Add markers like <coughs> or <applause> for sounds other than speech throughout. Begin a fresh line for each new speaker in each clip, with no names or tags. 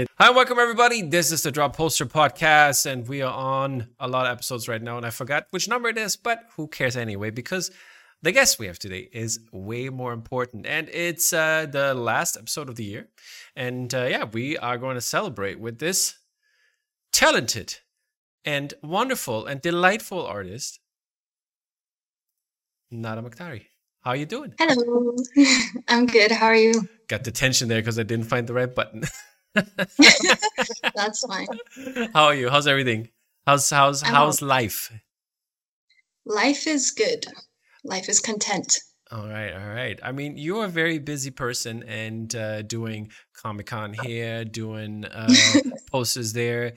Hi, welcome everybody. This is the Drop Poster Podcast, and we are on a lot of episodes right now, and I forgot which number it is, but who cares anyway? Because the guest we have today is way more important, and it's uh, the last episode of the year, and uh, yeah, we are going to celebrate with this talented and wonderful and delightful artist, Nada Maktari. How are you doing?
Hello, <laughs> I'm good. How are you?
Got the tension there because I didn't find the right button. <laughs> <laughs>
That's fine.
How are you? How's everything? How's how's
I'm
how's life?
Life is good. Life is content.
All right, all right. I mean, you're a very busy person and uh, doing Comic Con here, doing uh, <laughs> posters there,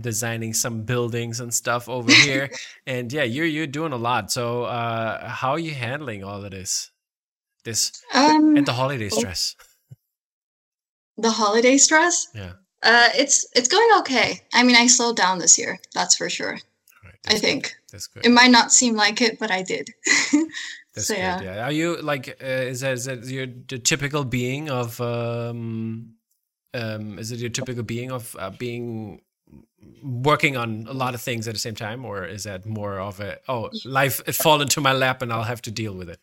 designing some buildings and stuff over here, <laughs> and yeah, you're you're doing a lot. So, uh, how are you handling all of this, this
Um,
and the holiday stress?
The holiday stress.
Yeah,
Uh, it's it's going okay. I mean, I slowed down this year. That's for sure.
right.
I think
that's good.
it might not seem like it, but I did. <laughs>
That's
so
good.
yeah.
Yeah. Are you like uh, is that is that your the typical being of um um is it your typical being of uh, being working on a lot of things at the same time or is that more of a oh life it fall into my lap and I'll have to deal with it.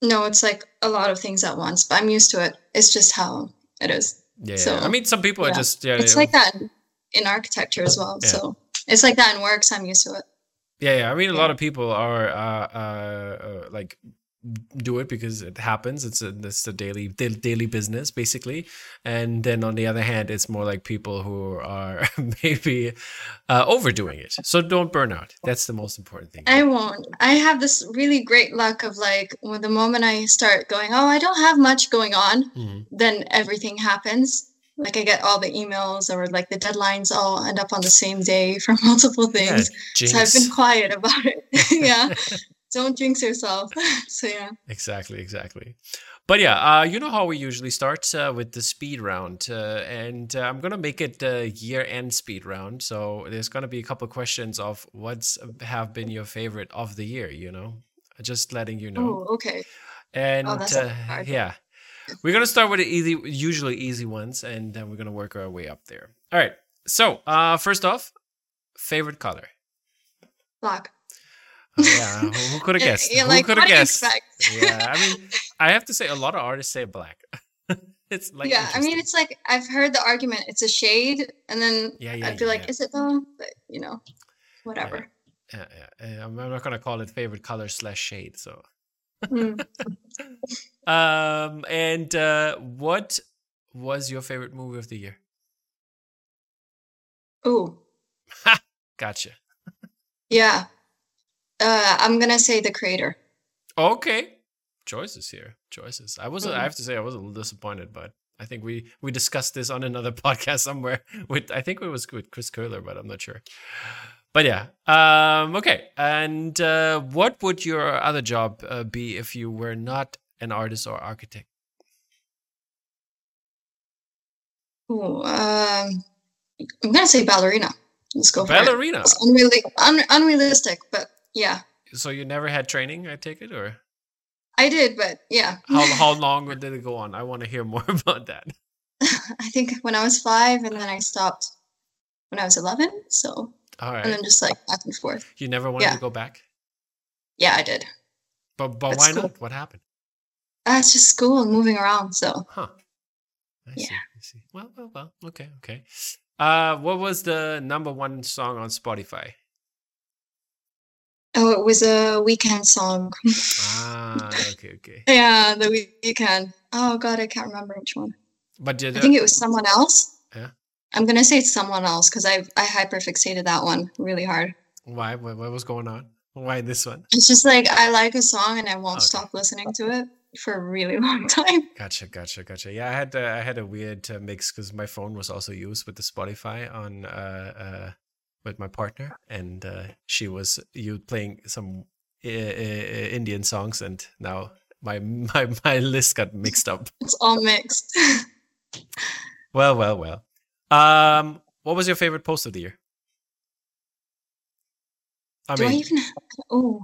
No, it's like a lot of things at once, but I'm used to it. It's just how it is.
Yeah.
So,
yeah. I mean some people are just yeah,
It's
yeah,
like that in- architecture as well.
Yeah.
So it's like that in work. So I'm used to it.
Yeah, yeah. I mean, a lot of people are uh, uh, uh, like do it because it happens. It's a it's a daily da- daily business basically. And then on the other hand, it's more like people who are <laughs> maybe uh, overdoing it. So don't burn out. That's the most important thing.
I won't. I have this really great luck of like, when the moment I start going, oh, I don't have much going on,
Mhm.
then everything happens. Like I get all the emails or like the deadlines all end up on the same day for <laughs> multiple
Yeah,
things. so I've been quiet about it. <laughs> yeah. Don't jinx yourself. <laughs> so yeah.
Exactly, exactly. But yeah, uh, you know how we usually start uh, with the speed round, uh, and uh, I'm gonna make it the year-end speed round. So there's gonna be a couple questions of what's have been your favorite of the year. You know, just letting you know.
Oh, okay.
And
that's
uh, yeah, we're gonna start with the easy, usually easy ones, and then we're gonna work our way up there. All right. So uh, first off, favorite color.
Black.
Oh, yeah, who, who could have <laughs> guessed?
You're
who
like,
could have guessed? yeah, I mean, I have to say, a lot of artists say black. <laughs> it's like
yeah, I mean, it's like I've heard the argument. It's a shade, and then
Yeah, yeah,
I'd be
yeah,
like,
yeah.
is it though? But you know, whatever.
Yeah, yeah, yeah, I'm not gonna call it favorite color slash shade. So,
Hmm. <laughs>
um, and uh, what was your favorite movie of the year?
Ooh,
Gotcha.
yeah. Uh, I'm gonna say the creator.
Okay, choices here. Choices. I was. I
Mhm.
have to say, I was a little disappointed, but I think we we discussed this on another <laughs> podcast somewhere. With I think it was with Chris Curler, but I'm not sure. But yeah. Um. Okay. And uh, what would your other job uh, be if you were not an artist or architect?
Ooh, um, I'm gonna say ballerina. Let's go.
Ballerina.
It's unreali- un- unrealistic, but yeah,
So you never had training, I take it, or
I did. But yeah,
how <laughs> how long did it go on? I want to hear more <laughs> about that.
I think when I was five, and then I stopped when I was 11. So,
All right.
and then just like back and forth.
You never wanted
yeah.
to go back,
Yeah, I did.
but but
That's
why
cool.
not? What happened?
Uh, it's just school and moving around. So,
Huh. I see.
Yeah.
I see. Well, well, well. Okay, okay. Uh, what was the number one song on Spotify?
Oh, it was a Weeknd song.
Ah, okay, okay. <laughs>
yeah, the Weeknd. Oh God, I can't remember which one.
But did
I think it was someone else.
Yeah.
I'm gonna say it's someone else because I I hyperfixated that one really hard.
why? What, what was going on? Why this one?
It's just like I like a song and I won't
Okay.
stop listening to it for a really <laughs> long time.
Gotcha, gotcha, gotcha. Yeah, I had uh, I had a weird uh, mix because my phone was also used with the Spotify on uh, uh with my partner, and uh, she was you playing some uh, uh, Indian songs, and now my <laughs> my my list got mixed up. <laughs>
It's all mixed. <laughs>
Well, well, well. Um, what was your favorite post of the year? I
Do I
mean,
even? Oh,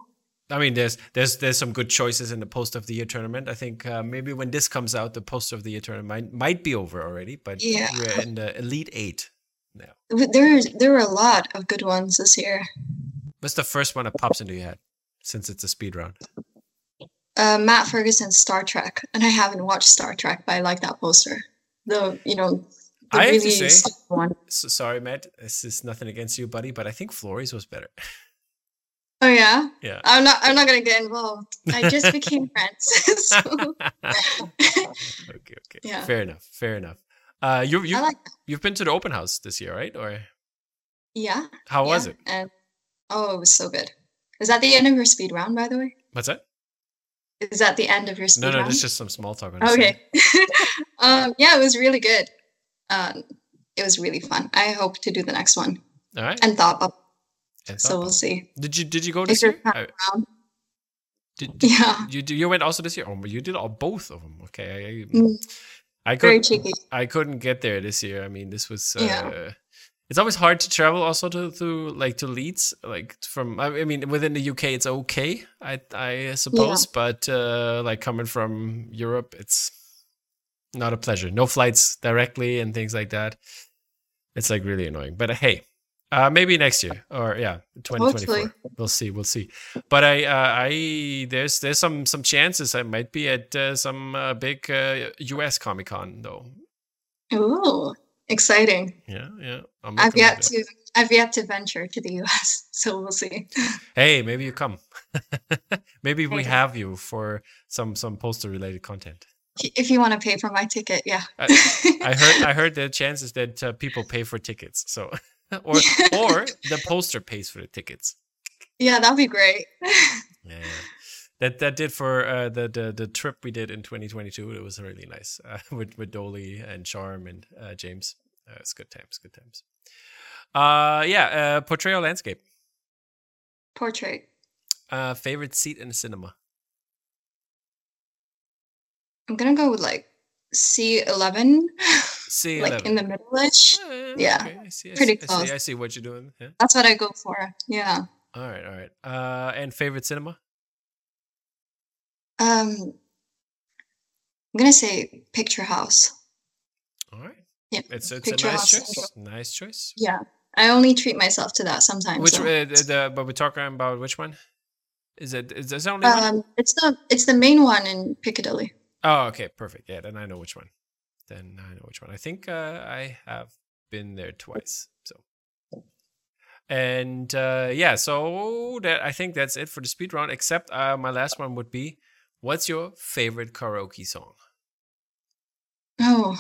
I mean, there's there's there's some good choices in the post of the year tournament. I think uh, maybe when this comes out, the post of the year tournament might, might be over already. But
Yeah.
we're in the elite eight now.
There, there were a lot of good ones this year.
What's the first one that pops into your head since it's a speed round?
Uh, Matt Ferguson's Star Trek, and I haven't watched Star Trek, but I like that poster. The you know, the
I have to
really
say-
one.
So, sorry, Matt. This is nothing against you, buddy, but I think Flores was better.
Oh yeah,
yeah.
I'm not. I'm not gonna get involved. I just became <laughs> friends. <laughs> <laughs>
okay, okay.
Yeah.
Fair enough. Fair enough. Uh, you you
like
you've been to the open house this year, right? Or
Yeah.
how was it?
And oh, it was so good. Is that the end of your speed round, by the way?
What's that?
Is that the end of your speed
No, no,
round?
there's just some small talk.
Okay. <laughs> um, yeah, it was really good. Um, it was really fun. I hope to do the next one
All right.
and thought up.
And
So
thought-
we'll see.
did you did you go this year? I- did, <laughs> did
Yeah.
you you went also this year? Oh, you did all both of them. Okay. I, I,
Mm,
I couldn't
cheeky.
I couldn't get there this year. I mean, this was uh,
Yeah.
it's always hard to travel also to, to like to Leeds like from I mean within the UK it's okay I I suppose but uh like coming from Europe it's not a pleasure no flights directly and things like that it's like really annoying but uh, hey uh maybe next year or yeah 2024
Hopefully.
we'll see we'll see but I uh, I there's there's some some chances I might be at uh, some uh, big uh, US Comic Con though
Ooh, exciting.
yeah yeah I'm
I've yet to I've yet to venture to the US, <laughs> so we'll see.
Hey, maybe you come. <laughs> maybe we have you for some some poster related content.
If you want to pay for my ticket, yeah.
I <laughs> heard I heard the chances that uh, people pay for tickets. So <laughs> or or the poster pays for the tickets.
yeah, that'd be great. <laughs>
Yeah. That that did for uh, the, the the trip we did in 2022. It was really nice uh, <laughs> with with Doaly and Sharm and uh, James. Uh, it's good times, good times. Uh yeah, uh, portrayal landscape.
Portrait.
Uh, favorite seat in the cinema.
I'm gonna go with like C11,
C
like in the middle-ish.
Uh,
Yeah,
okay, I see, I
pretty
see, I
close.
see. I see what you're doing. Yeah.
That's what I go for. Yeah.
All right, all right. Uh, and favorite cinema?
Um, I'm gonna say Picture House.
All right.
Yeah,
It's it's a
Picture
nice
House
choice.
Central.
Nice choice.
Yeah, I only treat myself to that sometimes.
Which
so-
uh, the, but we're talking about which one? Is it is there only one?
Um, it's the it's the main one in Piccadilly.
Oh, okay, perfect. Yeah, then I know which one. Then I know which one. I think uh, I have been there twice. So. And uh, yeah, so that I think that's it for the speed round. Except uh, my last one would be, what's your favorite karaoke song?
Oh.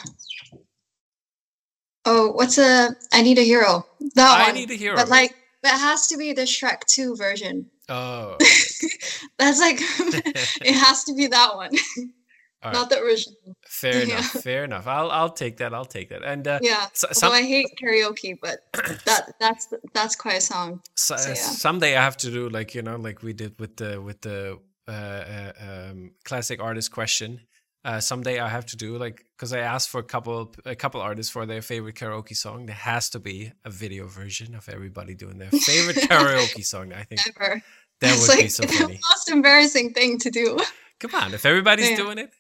Oh, what's a I Need a Hero? That
I
one.
need a hero.
But like that has to be the Shrek 2 version.
oh, <laughs>
That's like <laughs> it has to be that one, <laughs>
all right.
not the original.
Fair <laughs> enough. Fair enough. I'll I'll take that. I'll take that. And uh,
Yeah.
so, some,
I hate karaoke, but <clears throat> that that's that's quite a song.
so,
so, yeah.
someday I have to do like you know like we did with the with the uh, uh, um, classic artist question. Uh, someday I have to do like because I asked for a couple a couple artists for their favorite karaoke song. There has to be a video version of everybody doing their favorite <laughs> karaoke song. I think
Ever.
that
it's
would
like
be so <laughs> funny.
the most embarrassing thing to do.
Come on, if everybody's
Yeah.
doing it,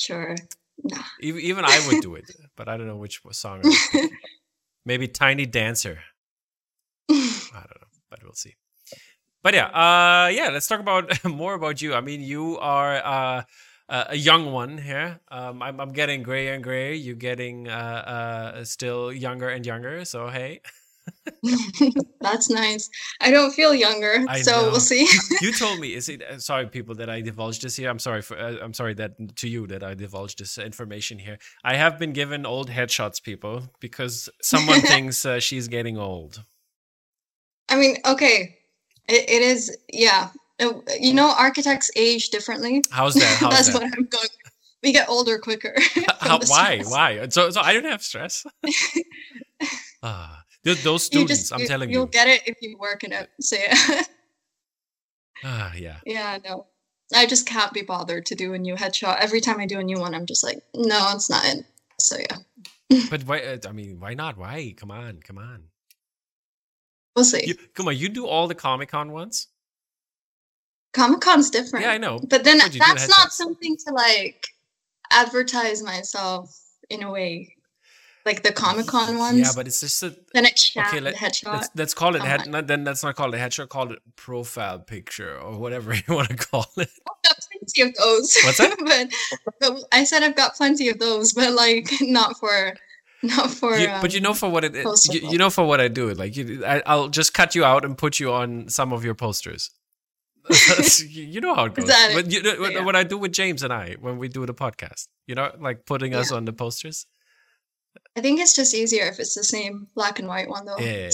Sure. Nah.
even, even I would do it. <laughs> But I don't know which song. I would pick. Maybe Tiny Dancer. <laughs> I don't know, but we'll see. But yeah, uh, yeah. Let's talk about <laughs> more about you. I mean, you are uh, a a young one here. Um, I'm, I'm getting grayer and grayer. You're getting uh, uh, still younger and younger. So hey, <laughs>
That's nice. I don't feel younger,
I
so
know.
we'll see.
you <laughs> told me. Is it uh, sorry, people, that I divulged this here? I'm sorry for. Uh, I'm sorry that to you that I divulged this information here. I have been given old headshots, people, because someone <laughs> thinks uh, she's getting old.
I mean, okay, it, it is. Yeah, Uh, you know, architects age differently.
How's that? How's
That's
that?
what I'm going. We get older quicker.
How, why?
stress.
Why? So, so I don't have stress. ah, th- those students,
just,
I'm
you,
telling
you'll
you.
get it if you work in it. So yeah, <laughs>
Ah, yeah.
yeah, no, I just can't be bothered to do a new headshot. Every time I do a new one, I'm just like, no, it's not in. So yeah, <laughs>
But why? Uh, I mean, why not? Why? Come on, come on.
we'll see.
You, come on, you do all the Comic Con ones.
Comic Con's different.
Yeah, I know.
But then
But you do
that's not something to like advertise myself in a way. Like the Comic Con ones.
Yeah, but it's just a
then it's shot
okay. Let,
headshot.
let's let's call it
I'm
head. Not, then let's not called a headshot. Call it profile picture or whatever <laughs> you want to call it.
I've got plenty of those.
What's that? <laughs>
but, but I said I've got plenty of those, but like <laughs> not for not for
You-
um,
but you know for what it is. You, you know for what I do it. Like you, I, I'll just cut you out and put you on some of your posters. you know how it goes. But you know,
Yeah.
what I do with James and I when we do the podcast. You know, like putting us on the posters.
I think it's just easier if it's the same black and white one though.
Yeah, yeah,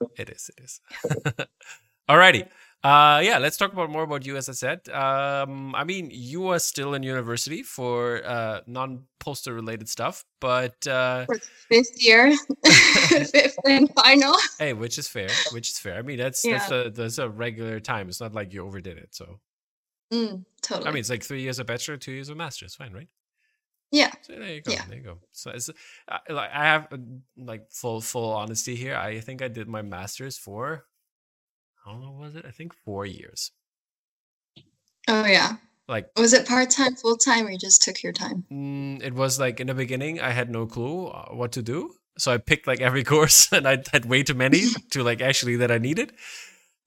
yeah. It is. It is. <laughs> Alrighty. Uh, yeah, let's talk about more about you. As I said, um, I mean, you are still in university for uh, non-poster related stuff, but uh,
for fifth year, <laughs> <laughs> fifth and final.
hey, which is fair. Which is fair. I mean, that's that's a that's a regular time. It's not like you overdid it. So
Mm, totally.
I mean, it's like three years of bachelor, two years of master's. Fine, right?
Yeah.
So there you go.
Yeah.
There you go. So it's like I have uh, like full full honesty here. I think I did my master's for how long was it? I think four years.
Oh yeah.
Like
Was it part time, full time, or you just took your time?
mm, it was like in the beginning, I had no clue uh, what to do. So I picked like every <laughs> course, and I had way too many <laughs> to like actually that I needed.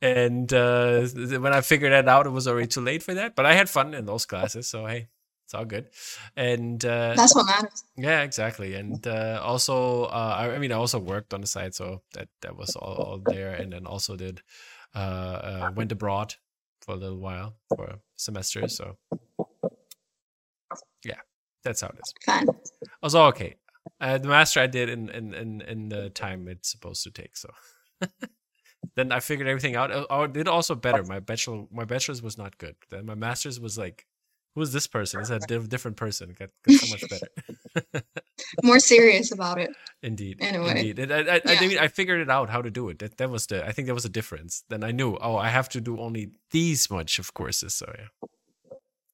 And uh, when I figured that out, it was already too late for that. But I had fun in those classes, so hey, it's all good. And uh,
That's what matters.
Yeah, exactly. And uh, also, uh, I, I mean, I also worked on the side, so that that was all, all there. And then also did uh, uh, went abroad for a little while for a semester. So yeah, that's how it is.
Fine.
Also, okay. Uh, the master I did in, in in in the time it's supposed to take. So <laughs> then I figured everything out. I, I did also better. My bachelor, my bachelor's was not good. Then my master's was like, who's this person? It's a diff- different person. Got, <laughs> got so much better. <laughs>
More serious about it.
Indeed.
Anyway.
Indeed. And I, I, I,
Yeah.
mean, I figured it out how to do it. That, that was the, I think that was the difference. Then I knew, oh, I have to do only these much of courses. So yeah.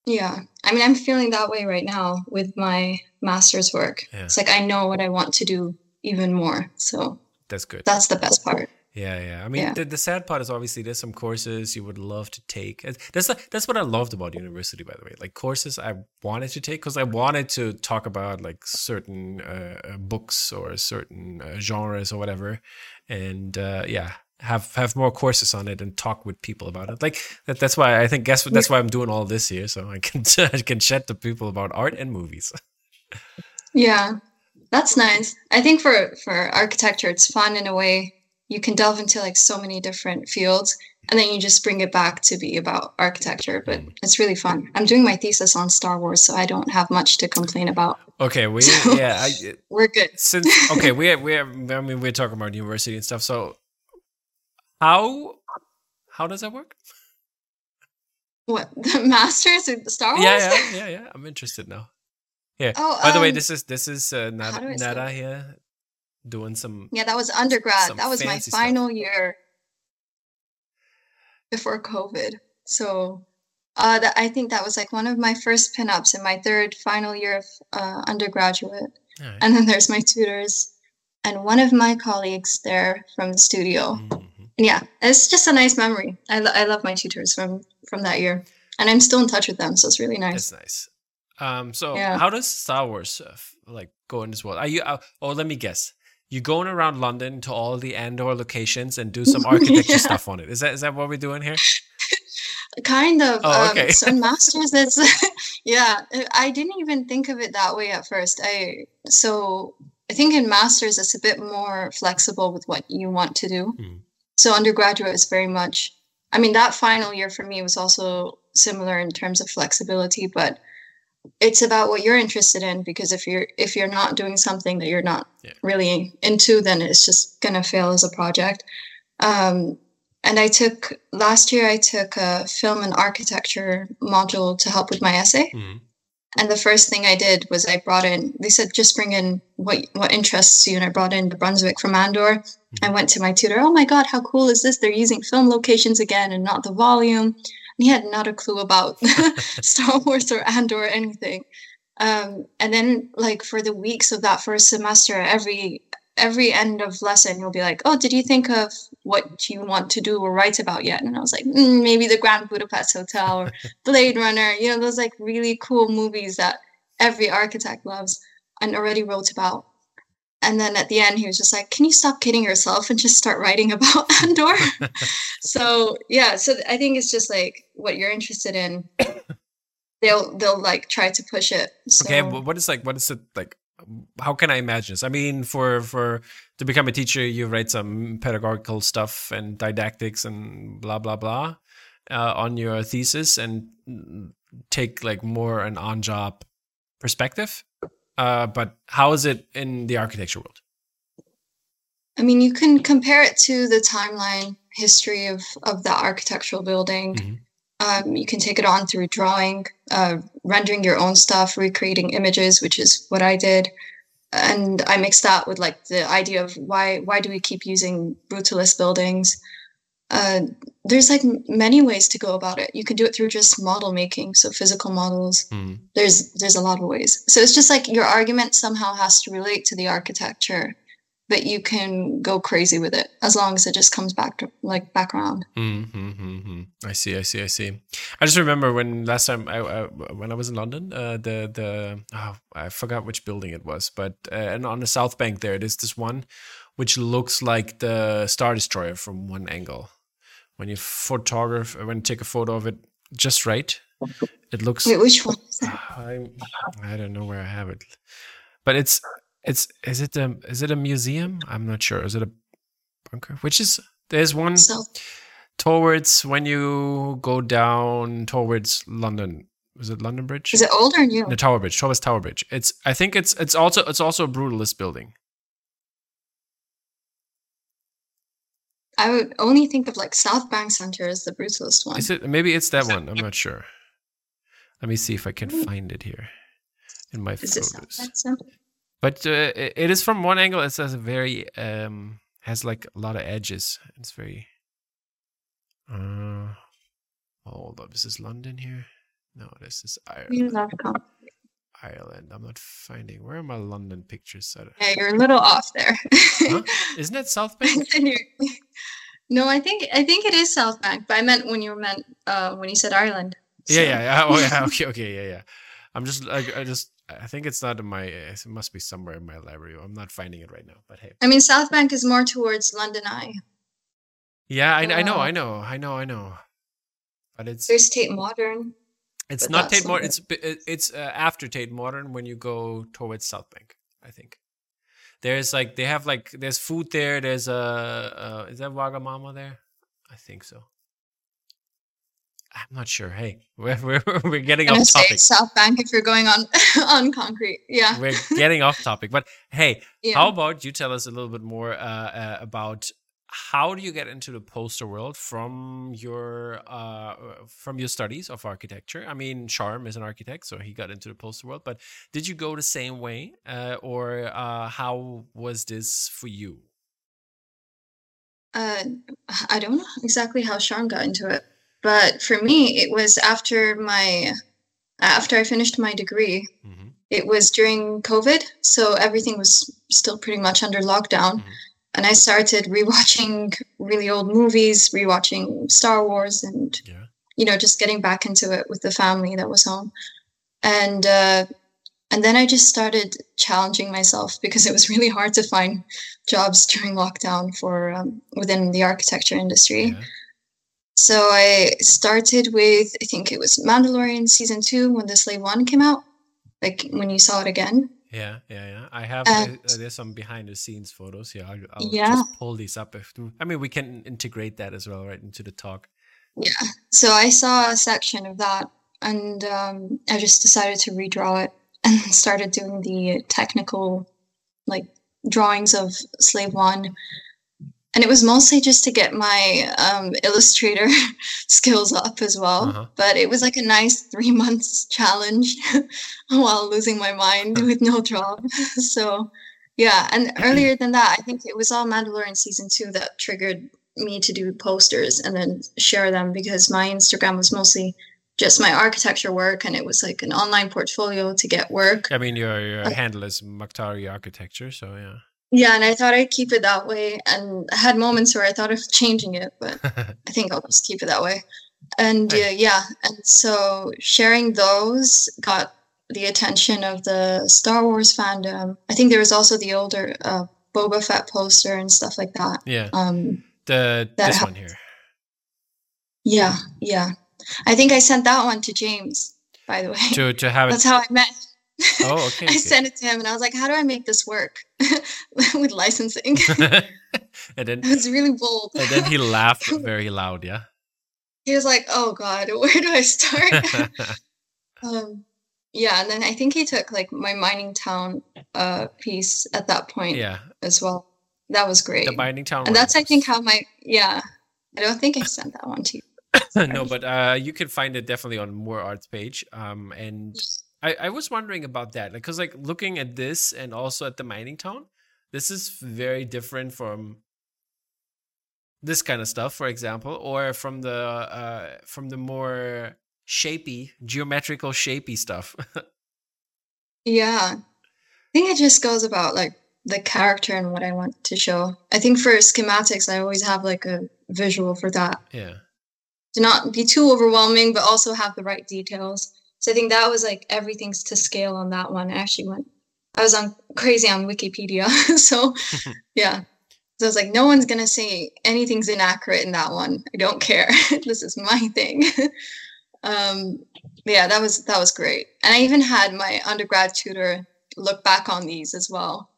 Yeah. I mean, I'm feeling that way right now with my master's work.
Yeah.
It's like I know what I want to do even more. So
That's good.
that's the best part.
Yeah, yeah. I mean,
Yeah.
the, the sad part is obviously there's some courses you would love to take. That's that's what I loved about university, by the way. Like courses I wanted to take because I wanted to talk about like certain uh, uh, books or certain uh, genres or whatever, and uh, yeah, have have more courses on it and talk with people about it. Like that, that's why I think guess that's why I'm doing all this here, so I can <laughs> I can chat to people about art and movies. <laughs>
Yeah. That's nice. I think for for architecture it's fun in a way. You can delve into like so many different fields and then you just bring it back to be about architecture, but
Mm.
it's really fun. I'm doing my thesis on Star Wars, so I don't have much to complain about.
Okay, we
So-
yeah. I, <laughs>
We're good.
since okay we have, we have, I mean we're talking about university and stuff so how how does that work
What? The <laughs> masters of Star Wars?
yeah yeah <laughs> yeah yeah i'm interested now yeah
Oh,
by the way
um,
this is this is uh, nada,
do I say
nada here doing some
Yeah, that was undergrad. That was my
fancy stuff.
final year before COVID. So uh, that, I think that was like one of my first pinups in my third final year of uh, undergraduate.
right.
And then there's my tutors and one of my colleagues there from the studio.
Mhm.
And yeah, it's just a nice memory. I, lo- I love my tutors from from that year, and I'm still in touch with them, so it's really nice.
that's nice um so
Yeah.
how does star wars uh, like go in this world are you uh, oh let me guess you going around london to all the andor locations and do some architecture
Yeah.
stuff on it is that is that what we're doing here <laughs>
Kind of.
Oh, okay.
Um, so in <laughs> masters, it's <laughs> yeah. I didn't even think of it that way at first. I so I think in masters it's a bit more flexible with what you want to do.
Hmm.
So undergraduate is very much. I mean, that final year for me was also similar in terms of flexibility, but it's about what you're interested in because if you're if you're not doing something that you're not
Yeah.
really into, then it's just gonna fail as a project. Um, and I took last year I took a film and architecture module to help with my essay.
Mhm.
And the first thing I did was I brought in. They said just bring in what what interests you, and I brought in the Brunswick from Andor. I went to my tutor. Oh my God, how cool is this? They're using film locations again and not the volume. He had not a clue about <laughs> Star Wars or Andor or anything. Um, and then like for the weeks of that first semester, every every end of lesson you'll be like, "Oh, did you think of what you want to do or write about yet?" And I was like, mm, "Maybe the Grand Budapest Hotel or <laughs> Blade Runner." You know, those like really cool movies that every architect loves and already wrote about. And then at the end, he was just like, "Can you stop kidding yourself and just start writing <laughs> about Andor?" <laughs> so yeah, so I think it's just like what you're interested in. <coughs> They'll they'll like try to push it. So.
Okay, what is like what is it like? How can I imagine this? I mean, for for to become a teacher, you write some pedagogical stuff and didactics and blah blah blah uh, on your thesis and take like more an on job perspective. Uh, but how is it in the architecture world?
I mean, you can compare it to the timeline history of of the architectural building. Mm-hmm. Um, you can take it on through drawing, uh, rendering your own stuff, recreating images, which is what I did. And I mixed that with like the idea of why why do we keep using brutalist buildings? Uh, there's like many ways to go about it. You can do it through just model making, so physical models. Mm. There's there's a lot of ways. So it's just like your argument somehow has to relate to the architecture but you can go crazy with it as long as it just comes back to like background.
Mm-hmm, mm-hmm. I see, I see, I see. I just remember when last time I, I when I was in London, uh, the the oh, I forgot which building it was, but uh, and on the South Bank there, there's this one which looks like the Star Destroyer from one angle. When you photograph, uh, when you take a photo of it just right, it looks.
Wait, which one? <sighs>
I'm, I don't know where I have it, but it's it's is it a is it a museum? I'm not sure. Is it a bunker? Which is there's one so, towards when you go down towards London. Is it London Bridge?
Is it old or new?
The Tower Bridge, Towards Tower Bridge. It's I think it's it's also it's also a brutalist building.
I would only think of like South Bank Center as the brutalist one.
Is it maybe it's that one? I'm not sure. Let me see if I can find it here in my is photos. But uh, it is from one angle. It says a very um has like a lot of edges. It's very. Uh, hold up. Is this London here? No, this is Ireland. Ireland. I'm not finding. Where are my London pictures? set.
Yeah, you're a little off there.
huh? <laughs> Isn't it South <laughs> Bank?
no, I think I think it is South Bank. But I meant when you meant uh, when you said Ireland.
So. Yeah, yeah, yeah. Oh, yeah. <laughs> Okay, okay, yeah, yeah. I'm just like I just I think it's not in my. It must be somewhere in my library. I'm not finding it right now. But hey.
I mean, South Bank is more towards London Eye.
Yeah, I, I know, I know, I know, I know. But it's
there's Tate Modern.
It's not Tate Modern. It's it's uh, after Tate Modern when you go towards South Bank. I think there's like they have like there's food there. There's a uh, is that Wagamama there? I think so. I'm not sure. Hey, <laughs> we're we're, we're getting off topic.
South Bank if you're going on <laughs> on concrete. Yeah,
we're getting off topic. But hey, <laughs> yeah. how about you tell us a little bit more uh, uh, about how do you get into the poster world from your uh, from your studies of architecture? I mean, Sharm is an architect, so he got into the poster world. But did you go the same way, uh, or uh, how was this for you?
Uh, I don't know exactly how Sharm got into it. But for me, it was after my after I finished my degree. Mm-hmm. It was during COVID, so everything was still pretty much under lockdown. Mm-hmm. And I started rewatching really old movies, rewatching Star Wars, and yeah. you know, just getting back into it with the family that was home. And uh, and then I just started challenging myself because it was really hard to find jobs during lockdown for um, within the architecture industry. Yeah. So I started with I think it was Mandalorian season two when the Slave One came out, like when you saw it again.
Yeah, yeah, yeah. I have uh, there's some behind the scenes photos. here. I'll, I'll yeah. just pull these up. If, I mean, we can integrate that as well, right, into the talk.
Yeah. So I saw a section of that, and um, I just decided to redraw it <laughs> and started doing the technical, like drawings of Slave One and it was mostly just to get my um, illustrator <laughs> skills up as well. Uh-huh. but it was like a nice three <laughs> months challenge <laughs> while losing my mind with no job. So yeah. And <clears throat> earlier than that i think it was all mandalorian season two that triggered me to do posters and then share them because my instagram was mostly just my architecture work and it was like an online portfolio to get work.
I mean your, your uh, handle is Maktari architecture so yeah
Yeah, and I thought I'd keep it that way. And I had moments where I thought of changing it, but <laughs> I think I'll just keep it that way. And uh, yeah, and so sharing those got the attention of the Star Wars fandom. I think there was also the older uh, Boba Fett poster and stuff like that.
Yeah.
Um,
the this one here.
Yeah, yeah. I think I sent that one to James. By the way,
to to have it.
That's how I met.
Oh, <laughs> okay.
I okay. sent it to him, and I was like, "How do I make this work <laughs> with licensing?" <laughs>
and then
it was really bold.
and then he laughed very loud. Yeah.
He was like, "Oh God, where do I start?" um, yeah, and then I think he took like my mining town uh piece at that point.
Yeah.
As well. That was great.
The mining town.
And that's I think how my yeah. I don't think I sent that one to you.
no, but uh, you can find it definitely on Moor Art's page. Um, and I, I was wondering about that, like, cause like looking at this and also at the mining town, this is very different from this kind of stuff, for example, or from the uh from the more shapy, geometrical, shapy stuff. <laughs>
yeah. I think it just goes about like the character and what I want to show. I think for schematics, I always have like a visual for that.
Yeah.
To not be too overwhelming, but also have the right details. So I think that was like everything's to scale on that one. I actually went, I was on crazy on Wikipedia. <laughs> so <laughs> yeah. So I was like, no one's going to say anything's inaccurate in that one. I don't care. <laughs> this is my thing um, yeah, that was that was great. And I even had my undergrad tutor look back on these as well.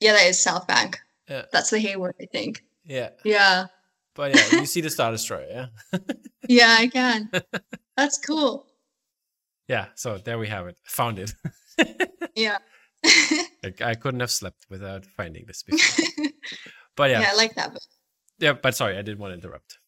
Yeah, that is South Bank.
Yeah.
That's the Hayward, I think.
Yeah.
Yeah.
But yeah, you see the Star Destroyer, yeah?
yeah, I can. That's cool.
Yeah, so there we have it. Found it. <laughs>
yeah. <laughs>
I, I, couldn't have slept without finding this before. <laughs> But yeah.
Yeah, I like that. But...
Yeah, but sorry, I didn't want to interrupt.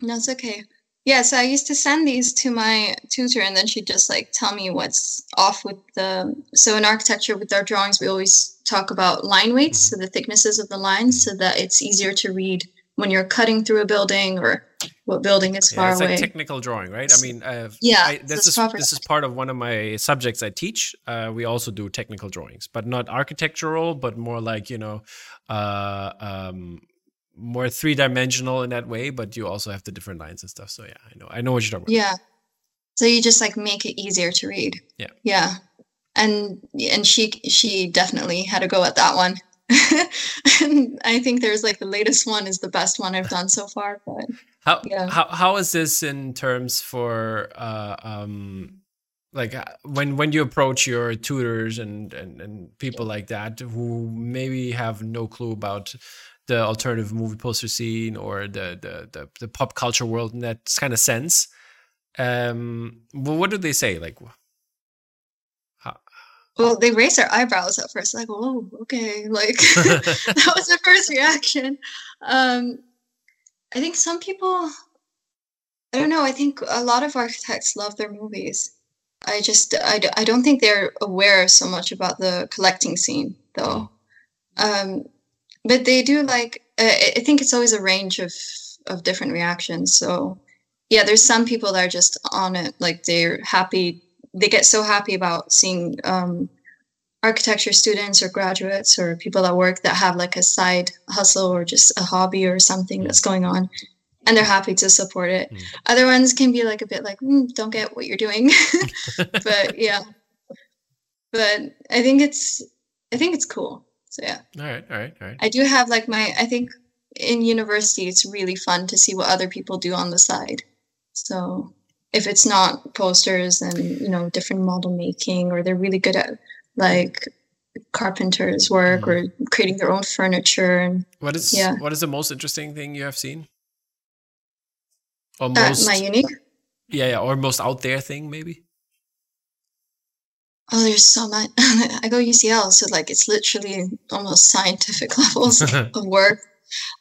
No, it's okay. Yeah, so I used to send these to my tutor, and then she'd just like tell me what's off with the. So in architecture, with our drawings, we always talk about line weights, mm-hmm. so the thicknesses of the lines, so that it's easier to read when you're cutting through a building or what building is
yeah,
far
it's
away.
like technical drawing, right? I mean, uh,
yeah,
I, this is this is part of one of my subjects I teach. Uh, we also do technical drawings, but not architectural, but more like you know, uh, um, more three dimensional in that way, but you also have the different lines and stuff. So yeah, I know I know what you're talking
about. Yeah. So you just like make it easier to read.
Yeah.
Yeah. And and she she definitely had a go at that one. <laughs> and I think there's like the latest one is the best one I've done so far. But
how
yeah.
how how is this in terms for uh um like uh, when when you approach your tutors and and, and people like that who maybe have no clue about the alternative movie poster scene or the the the, the pop culture world in that kind of sense. Um, well, what do they say? Like?
Well, they raise their eyebrows at first, like, "Oh, okay," <laughs> like <laughs> that was the first reaction. Um, I think some people, I don't know. I think a lot of architects love their movies. I just, I, I don't think they're aware so much about the collecting scene, though. Mm. Um, but they do like uh, i think it's always a range of of different reactions so yeah there's some people that are just on it like they're happy they get so happy about seeing um, architecture students or graduates or people that work that have like a side hustle or just a hobby or something that's going on and they're happy to support it mm. other ones can be like a bit like mm, don't get what you're doing <laughs> <laughs> but yeah but i think it's i think it's cool so yeah.
All right, all right, all right.
I do have like my I think in university it's really fun to see what other people do on the side. So if it's not posters and you know different model making or they're really good at like carpenters work mm. or creating their own furniture and
what is yeah. what is the most interesting thing you have seen
or most, uh, my unique
yeah yeah or most out there thing maybe
Oh, there's so much. <laughs> I go UCL, so like it's literally almost scientific <laughs> levels <laughs> of work.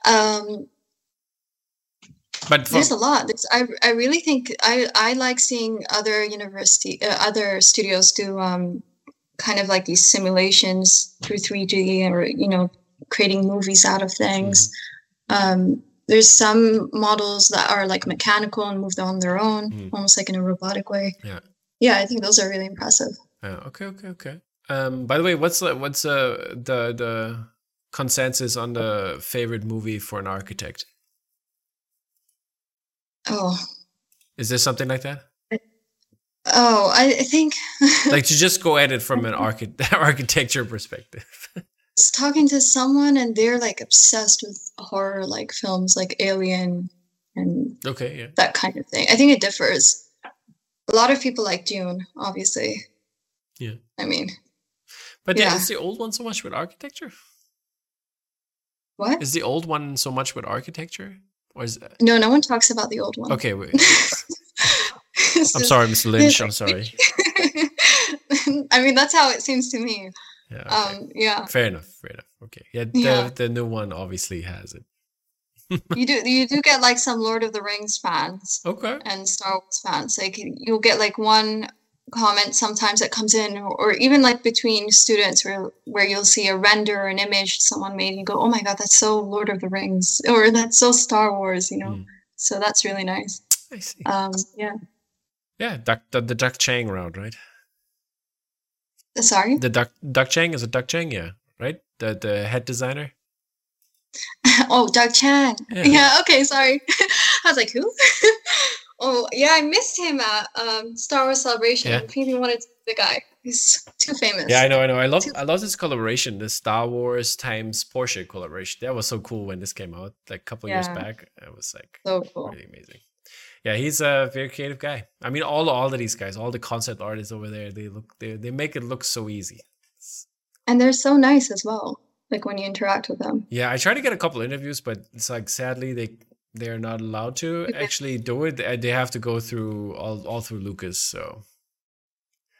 Um,
but for-
there's a lot. There's, I I really think I I like seeing other university uh, other studios do um, kind of like these simulations through 3D or you know creating movies out of things. Mm-hmm. Um, there's some models that are like mechanical and move on their own, mm. almost like in a robotic way.
Yeah.
Yeah, I think those are really impressive.
Yeah. Okay. Okay. Okay. Um, by the way, what's the, what's uh, the the consensus on the favorite movie for an architect?
Oh,
Is there something like that?
oh, I, I think <laughs>
Like to just go at it from an archi- <laughs> architecture perspective. <laughs>
talking to someone and they're like obsessed with horror like films like Alien and
okay, yeah.
that kind of thing. I think it differs. A lot of people like Dune, obviously.
Yeah.
I mean,
But yeah.
Yeah.
is the old one so much with architecture?
what?
Is the old one so much with architecture? Or is
No, no one talks about the old one.
okay? Wait. <laughs> I'm sorry, Mr. Lynch. I'm sorry. <laughs>
I mean, that's how it seems to me.
Yeah. okay.
Um, yeah,
fair enough. Fair enough. Okay. Yeah. The
Yeah.
the new one obviously has it. <laughs>
you do you do get like some Lord of the Rings fans
Okay.
and Star Wars fans. Like you'll get like one comment sometimes that comes in, or, or even like between students where where you'll see a render or an image someone made, and you go, "Oh my god, that's so Lord of the Rings," or "That's so Star Wars," you know.
Mm.
So that's really nice.
I see.
Um, yeah.
Yeah. Duck the, the Duck Chang round, right?
Uh, Sorry.
The Duck Duck Chang is it Duck Chang? Yeah. Right. The the head designer. <laughs>
oh, Doug Chiang
Yeah.
Yeah. okay. Sorry. <laughs> I was like, who? <laughs> oh, yeah. I missed him at um, Star Wars Celebration.
Yeah.
I really wanted to the guy. He's too famous.
Yeah, I know, I know. I love
Too-
I love this collaboration, the Star Wars times Porsche collaboration. That was so cool when this came out, like a couple years back. It was like
So cool.
really amazing. Yeah, he's a very creative guy. I mean, all all of these guys, all the concept artists over there, they look they they make it look so easy.
And they're so nice as well. Like when you interact with them.
yeah, I tried to get a couple interviews, but it's like sadly they they're not allowed to actually do it. They they have to go through all all through Lucas. So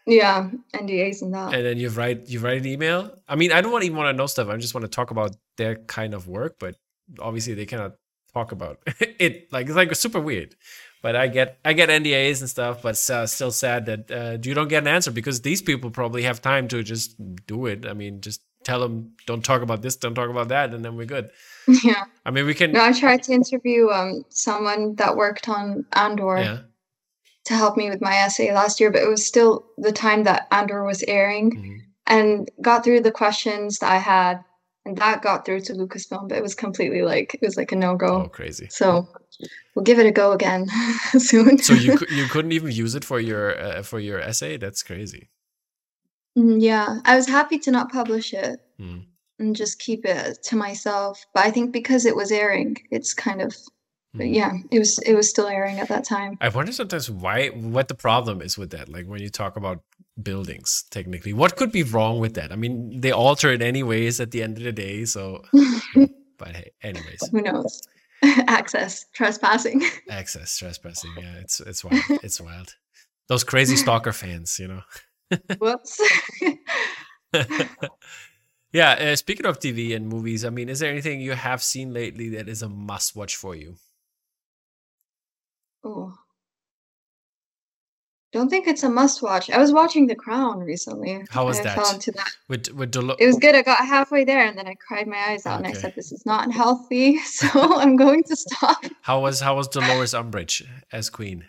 Yeah, NDAs and that.
and then you write you write an email. I mean, I don't want even want to know stuff. I just want to talk about their kind of work, but obviously they cannot talk about <laughs> it. Like it's like super weird. But I get I get NDAs and stuff, but uh, still sad that uh, you don't get an answer because these people probably have time to just do it. I mean, just tell them don't talk about this, don't talk about that, and then we're good. <laughs>
yeah.
I mean, we can.
No, I tried to interview um someone that worked on Andor
Yeah.
to help me with my essay last year, but it was still the time that Andor was airing
Mhm.
and got through the questions that I had and that got through to Lucasfilm, but it was completely like it was like a no go.
Oh, crazy.
So we'll give it a go again <laughs> soon.
So you <laughs> you couldn't even use it for your uh, for your essay? That's crazy.
Mm, yeah, I was happy to not publish it
Hmm.
and just keep it to myself. But I think because it was airing, it's kind of
Mhm.
yeah, it was it was still airing at that time.
I wonder sometimes why what the problem is with that. Like when you talk about buildings, technically, what could be wrong with that? I mean, they alter it anyways at the end of the day. So, <laughs> but hey, anyways,
Who knows? <laughs> Access trespassing.
access trespassing. Yeah, it's it's <laughs> wild. It's wild. Those crazy stalker fans, you know.
Whoops. <laughs>
yeah. Uh, speaking of TV and movies, I mean, is there anything you have seen lately that is a must watch for you?
oh. Don't think it's a must watch. I was watching The Crown recently.
How was
I
that?
fell into that.
With with Dolo-
It was good. I got halfway there and then I cried my eyes out and I said, This is not healthy. <laughs> So I'm going to stop.
how was how was Dolores Umbridge as Queen?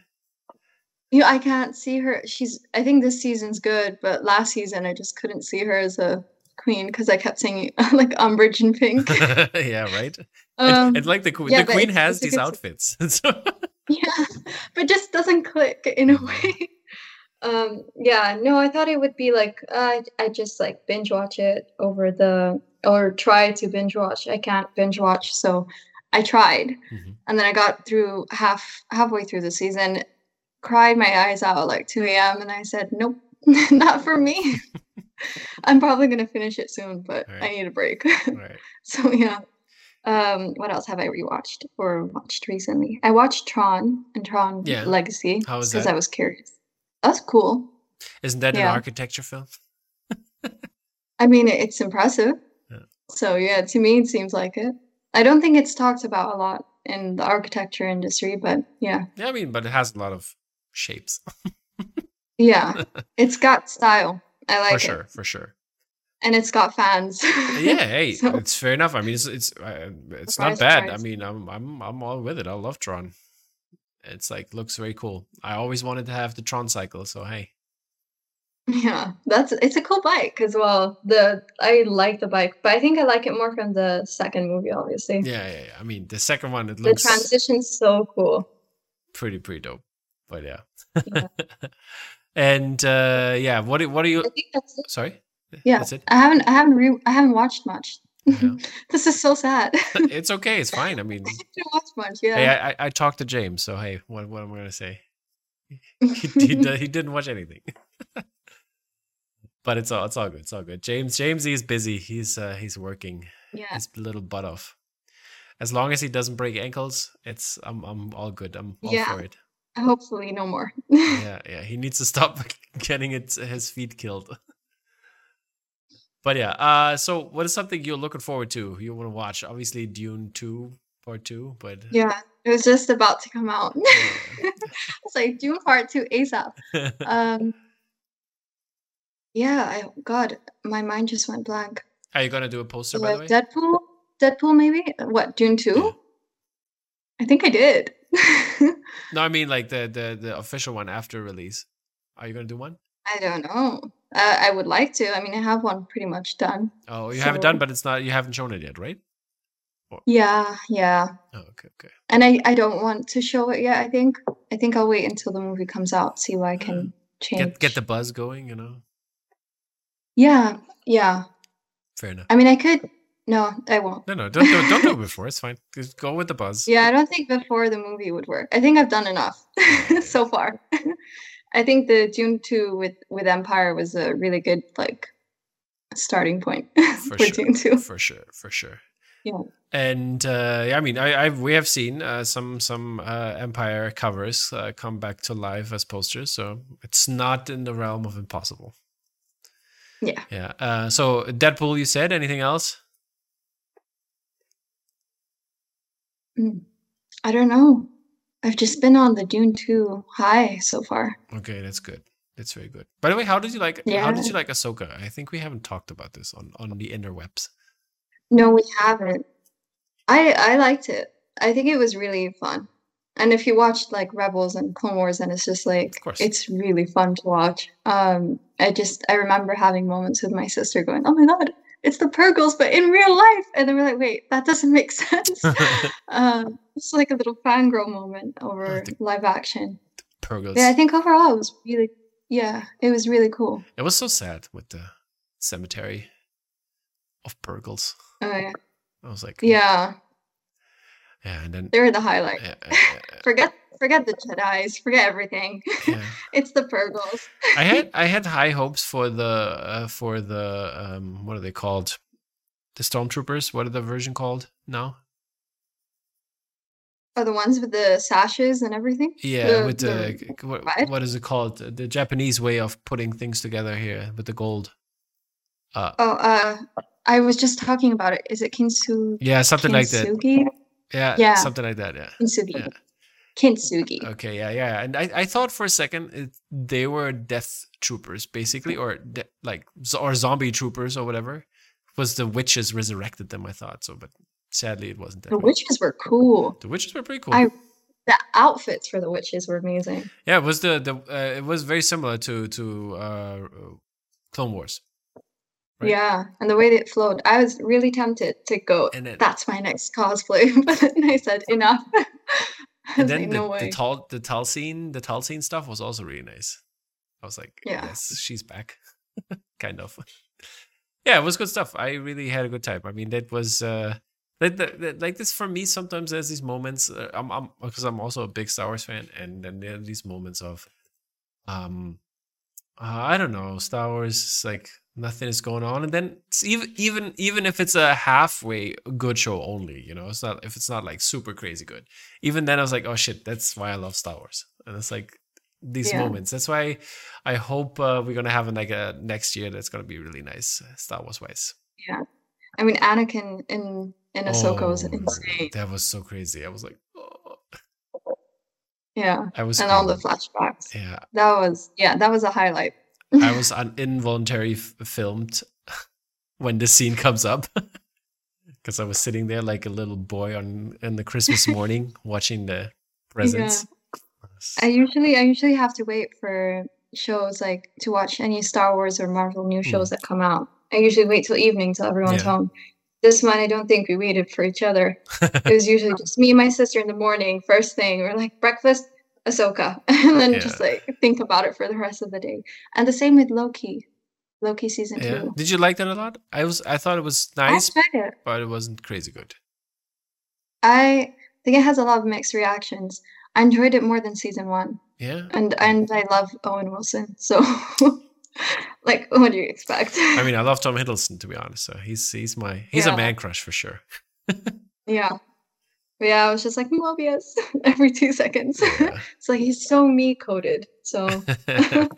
You know, I can't see her. She's, I think this season's good, but last season I just couldn't see her as a queen because I kept saying <laughs> like Umbridge and pink. <laughs>
yeah, right. <laughs>
Um,
and, and like the queen,
yeah,
the queen
it's-
has
it's
these outfits. So-
yeah, but just doesn't click in a way. Um, yeah, no, I thought it would be like uh, I just like binge watch it over the or try to binge watch. I can't binge watch, so I tried,
Mhm.
and then I got through half halfway through the season, cried my eyes out at like 2 a.m. and I said, nope, <laughs> not for me. <laughs> I'm probably gonna finish it soon, but I need a break. <laughs>
right.
so yeah. Um, what else have I rewatched or watched recently? I watched Tron and Tron
Yeah.
Legacy because? I was curious. That's cool.
Isn't that an architecture film?
I mean, it's impressive.
Yeah.
So yeah, to me, it seems like it. I don't think it's talked about a lot in the architecture industry, but yeah,
Yeah, I mean, but it has a lot of shapes <laughs>
yeah, it's got style. I like
for
it,
sure, for sure.
and it's got fans.
Yeah, hey, <laughs>
So-
it's fair enough. I mean, it's it's uh, it's not bad. I mean, I'm I'm I'm all with it. I love Tron. It's like looks very cool. I always wanted to have the Tron cycle, so hey,
Yeah, that's it's a cool bike as well. The I like the bike, but I think I like it more from the second movie, obviously.
Yeah, yeah, yeah. I mean, the second one it looks The
transition's so cool.
pretty pretty dope. But yeah.
Yeah. <laughs>
and uh yeah, what do- what are you
I think that's it.
sorry?
Yeah.
That's it.
I haven't I haven't re- I haven't watched much.
Yeah. <laughs>
this is so sad.
It's okay, it's fine. I mean, <laughs>
didn't watch much. Yeah.
hey, I, I I talked to James, so hey, what what am I gonna say? he, he, he didn't watch anything. but it's all it's all good. It's all good. James James he's busy. He's uh he's working
yeah.
his little butt off. As long as he doesn't break ankles, it's I'm I'm all good. I'm all
Yeah.
for it.
Hopefully, no more. <laughs>
Yeah, yeah. He needs to stop <laughs> getting it his feet killed. But yeah, uh so what is something you're looking forward to? You want to watch? Obviously Dune 2 part 2, but
yeah. It was just about to come out. <laughs> It's like Dune Part Two ASAP. Um. Yeah. I God, my mind just went blank.
Are you gonna do a poster by the way?
Deadpool. Deadpool, maybe. What Dune Two?
Yeah.
I think I did. <laughs>
No, I mean like the the the official one after release. Are you gonna do one?
I don't know. Uh, I would like to. I mean, I have one pretty much done.
Oh, you haven't done, but it's not. You haven't shown it yet, right?
Yeah, yeah.
Oh, okay, okay.
And I, I don't want to show it yet. I think I think I'll wait until the movie comes out, see what I can change.
Get get the buzz going, you know.
yeah, yeah.
Fair enough.
I mean, I could. No, I won't.
No, no, don't do, don't do it <laughs> before. It's fine. Just go with the buzz.
Yeah, I don't think before the movie would work. I think I've done enough <laughs> so far. <laughs> I think the Dune two with with Empire was a really good like starting point
For
for,
sure.
Dune two.
For sure, for sure.
Yeah.
And uh, yeah, I mean, I, I we have seen uh, some some uh, Empire covers uh, come back to life as posters, so it's not in the realm of impossible.
Yeah.
Yeah. Uh, so Deadpool, you said anything else?
I don't know. I've just been on the Dune two high so far.
Okay, that's good. That's very good. By the way, how did you like?
yeah.
How did you like Ahsoka? I think we haven't talked about this on on the interwebs.
No, we haven't. I I liked it. I think it was really fun. And if you watched like Rebels and Clone Wars, then it's just like it's really fun to watch. Um, I just I remember having moments with my sister going, "Oh my god, it's the Purrgils, but in real life," and then we're like, "Wait, that doesn't make <laughs> sense." <laughs> um, it's like a little fangirl moment over
the-
live action.
Purrgils.
Yeah, I think overall it was really, yeah, it was really cool.
it was so sad with the cemetery of Purrgils.
Oh yeah,
I was like,
yeah,
yeah, and then
they were the highlight.
yeah, yeah, yeah, <laughs>
Forget, forget the Jedi's, forget everything.
yeah. <laughs>
It's the Purrgils.
I had <laughs> I had high hopes for the uh, for the um what are they called? The stormtroopers. What are the version called now?
Are the ones with the sashes and everything?
Yeah,
The-
with the, what,
what?
what is it called? The, the Japanese way of putting things together here with the gold. Uh,
Oh, uh, I was just talking about it. Is it Kinsu?
yeah, something like that.
Kintsugi?
Yeah,
Yeah.
something like that. Yeah.
Kintsugi.
Yeah.
Kintsugi.
Okay, yeah, yeah, and I, I thought for a second it, they were death troopers, basically, or de- like or zombie troopers or whatever. It Was the witches resurrected them? I thought so, but sadly it wasn't that.
The
way.
witches were cool.
The witches were pretty cool.
I- The outfits for the witches were amazing.
yeah, it was the the uh, it was very similar to to uh, Clone Wars. Right.
Yeah, and the way that it flowed, I was really tempted to go.
And then-
That's my next cosplay, <laughs> but then I said enough. <laughs> <laughs>
And then
like,
the,
no
the tall the tall scene the tall scene stuff was also really nice. I was like,
Yeah.
yes, she's back, <laughs> kind of. <laughs> Yeah, it was good stuff. I really had a good time. I mean, that was uh, like the, the, like this for me. Sometimes there's these moments. Uh, I'm I'm because I'm also a big Star Wars fan, and then there are these moments of, um, uh, I don't know, Star Wars is like nothing is going on, and then even even even if it's a halfway good show only, you know, it's not if it's not like super crazy good. Even then, I was like, oh shit, that's why I love Star Wars, and it's like these
Yeah.
moments. That's why I hope uh, we're gonna have like a next year that's gonna be really nice, Star Wars wise.
Yeah, I mean Anakin in in Ahsoka was
Oh,
insane.
That was so crazy. I was like, oh.
Yeah,
I was
and all the flashbacks.
yeah.
That was yeah, that was a highlight.
I was un- involuntary f- filmed <laughs> when the scene comes up <laughs> because I was sitting there like a little boy on in the Christmas <laughs> morning watching the presents.
I usually I usually have to wait for shows like to watch any Star Wars or Marvel new hmm. shows that come out. I usually wait till evening till everyone's
Yeah.
home. This one, I don't think we waited for each other. It was usually just me and my sister in the morning, first thing. We're like breakfast, Ahsoka, <laughs> and then just like think about it for the rest of the day. And the same with Loki, Loki season
yeah.
two.
Did you like that a lot? I was I thought it was nice,
it.
but it wasn't crazy good.
I think it has a lot of mixed reactions. I enjoyed it more than season one,
Yeah.
and and I love Owen Wilson. So, <laughs> like, what do you expect?
I <laughs> mean, I love Tom Hiddleston to be honest. So he's he's my he's a man crush for sure.
yeah, yeah. I was just like Mobius <laughs> every two seconds.
Yeah. <laughs>
it's like he's so me coded. So <laughs>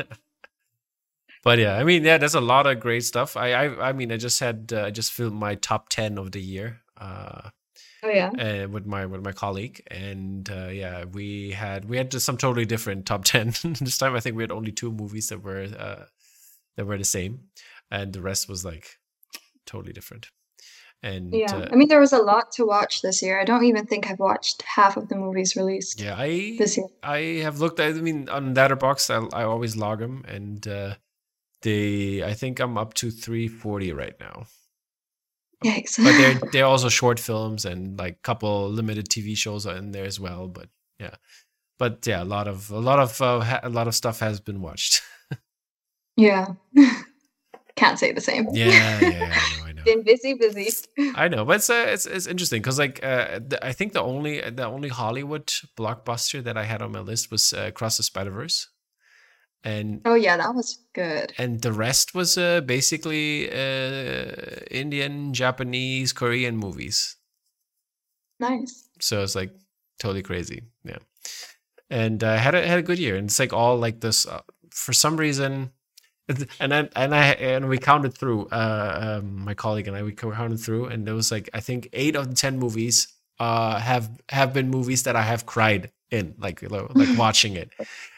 but yeah, I mean, yeah, there's a lot of great stuff. I I, I mean, I just had uh, I just filmed my top ten of the year. Uh,
oh yeah,
uh, with my with my colleague, and uh, yeah, we had we had just some totally different top ten this time. I think we had only two movies that were uh, that were the same, and the rest was like totally different. And
yeah.
uh,
I mean, there was a lot to watch this year. I don't even think I've watched half of the movies released
yeah, I
this year.
I have looked. I mean, on Letterboxd, I I always log them, and uh, they I think I'm up to three forty right now.
Yikes!
But they're <laughs> they're also short films and like couple limited TV shows are in there as well. But yeah, but yeah, a lot of a lot of uh, ha- a lot of stuff has been watched. <laughs>
yeah, <laughs> can't say the same.
yeah, yeah, <laughs>
Been busy, busy. <laughs>
I know, but it's uh, it's, it's interesting because like uh, the, I think the only the only Hollywood blockbuster that I had on my list was uh, Cross the Spider Verse, and
Oh yeah, that was good.
and the rest was uh, basically uh, Indian, Japanese, Korean movies.
Nice.
So it's like totally crazy, yeah. And I had a had a good year, and it's like all like this. Uh, for some reason, <laughs> and then and I and we counted through. Uh, um, my colleague and I we counted through, and there was like I think eight of the ten movies uh have have been movies that I have cried in, like like <laughs> watching it.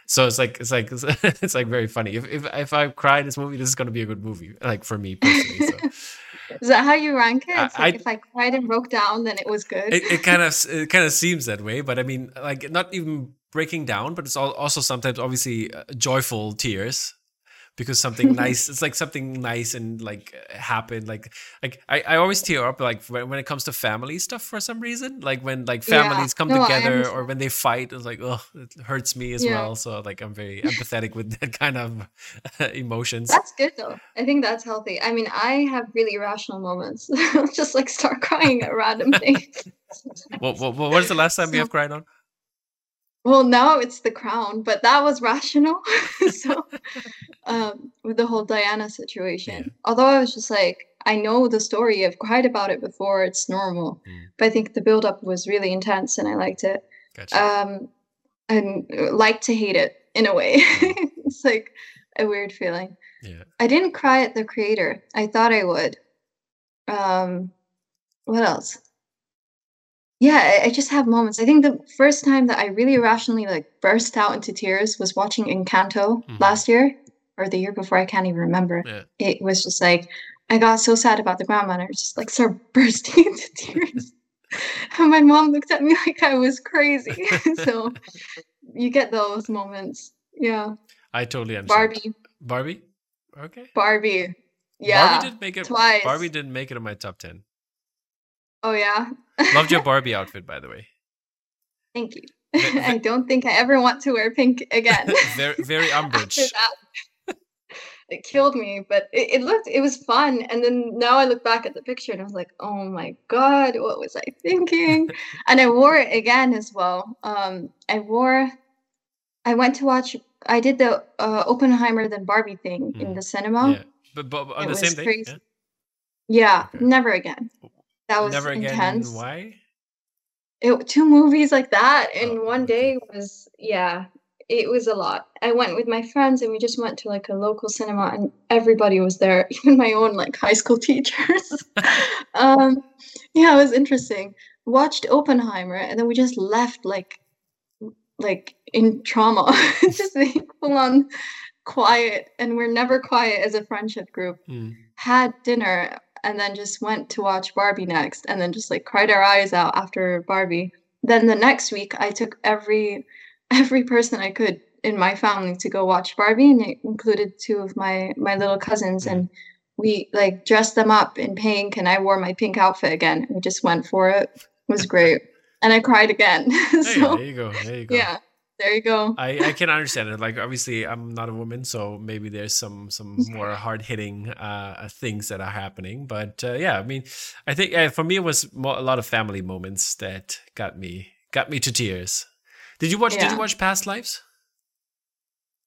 So it's like it's like <laughs> it's like very funny. If if if I cry in this movie, this is gonna be a good movie, like for me personally. So.
Is that how you rank it?
I-
It's like
I-
if I cried and broke down, then it was good.
it, it kind of it kind of seems that way but i mean like not even breaking down but it's all, also sometimes obviously uh, joyful tears because something <laughs> nice it's like something nice and like happened like like I, I always tear up like when, when it comes to family stuff for some reason like when like
Yeah.
families come
No,
together or when they fight it's like oh it hurts me as
Yeah.
well so like i'm very empathetic with that <laughs> kind of <laughs> emotions
That's good though. I think that's healthy. I mean, I have really irrational moments. Just like start crying at random things.
what, what, what was the last time you have cried on
Well, now it's the crown, but that was rational. <laughs> so, <laughs> um, with the whole Diana situation,
Yeah.
although I was just like, I know the story, I've cried about it before, it's normal. But I think the build up was really intense and I liked it.
gotcha
Um, and like to hate it in a way. <laughs> it's like a weird feeling.
yeah
I didn't cry at the creator. I thought I would. Um, what else? Yeah, I, I just have moments. I think the first time that I really rationally like burst out into tears was watching Encanto
Mhm.
last year or the year before. I can't even remember.
yeah
It was just like I got so sad about the grandma, and I was just like started <laughs> bursting into tears. and my mom looked at me <laughs> like I was crazy. <laughs> so you get those moments. Yeah,
i totally understand
Barbie,
barbie okay
Barbie. Yeah,
Barbie didn't make it.
twice.
Barbie didn't make it in my top ten.
Oh yeah.
Loved your Barbie outfit, by the way.
Thank you. I don't think I ever want to wear pink again. <laughs>
very, very <laughs>
that, it killed me, but it, it looked it was fun. And then now I look back at the picture and I was like, oh my god, what was I thinking? <laughs> and I wore it again as well. Um, I wore. I went to watch. I did the uh, Oppenheimer than Barbie thing in
Mhm.
the cinema.
Yeah, but, but on
It
the same day.
crazy.
yeah?
Yeah,
Okay.
never again. That was
Never again.
intense.
Why?
it, two movies like that in
Oh,
one day was yeah it was a lot i went with my friends and we just went to like a local cinema and everybody was there <laughs> even my own like high school <laughs> teachers <laughs> um yeah it was interesting watched oppenheimer and then we just left like like in trauma just like full on quiet and we're never quiet as a friendship group
Hmm.
had dinner and then just went to watch Barbie next and then just like cried our eyes out after Barbie. Then the next week I took every <laughs> every person I could in my family to go watch Barbie, and it included two of my my little cousins, and we like dressed them up in pink, and I wore my pink outfit again. We just went for it. It was <laughs> great, and I cried again. <laughs>
There, you go. There you go.
yeah, there you go.
I, I can understand it. Like obviously, I'm not a woman, so maybe there's some some more hard hitting uh, things that are happening. But uh, yeah, I mean, I think uh, for me it was mo- a lot of family moments that got me got me to tears. Did you watch? Did you watch Past Lives?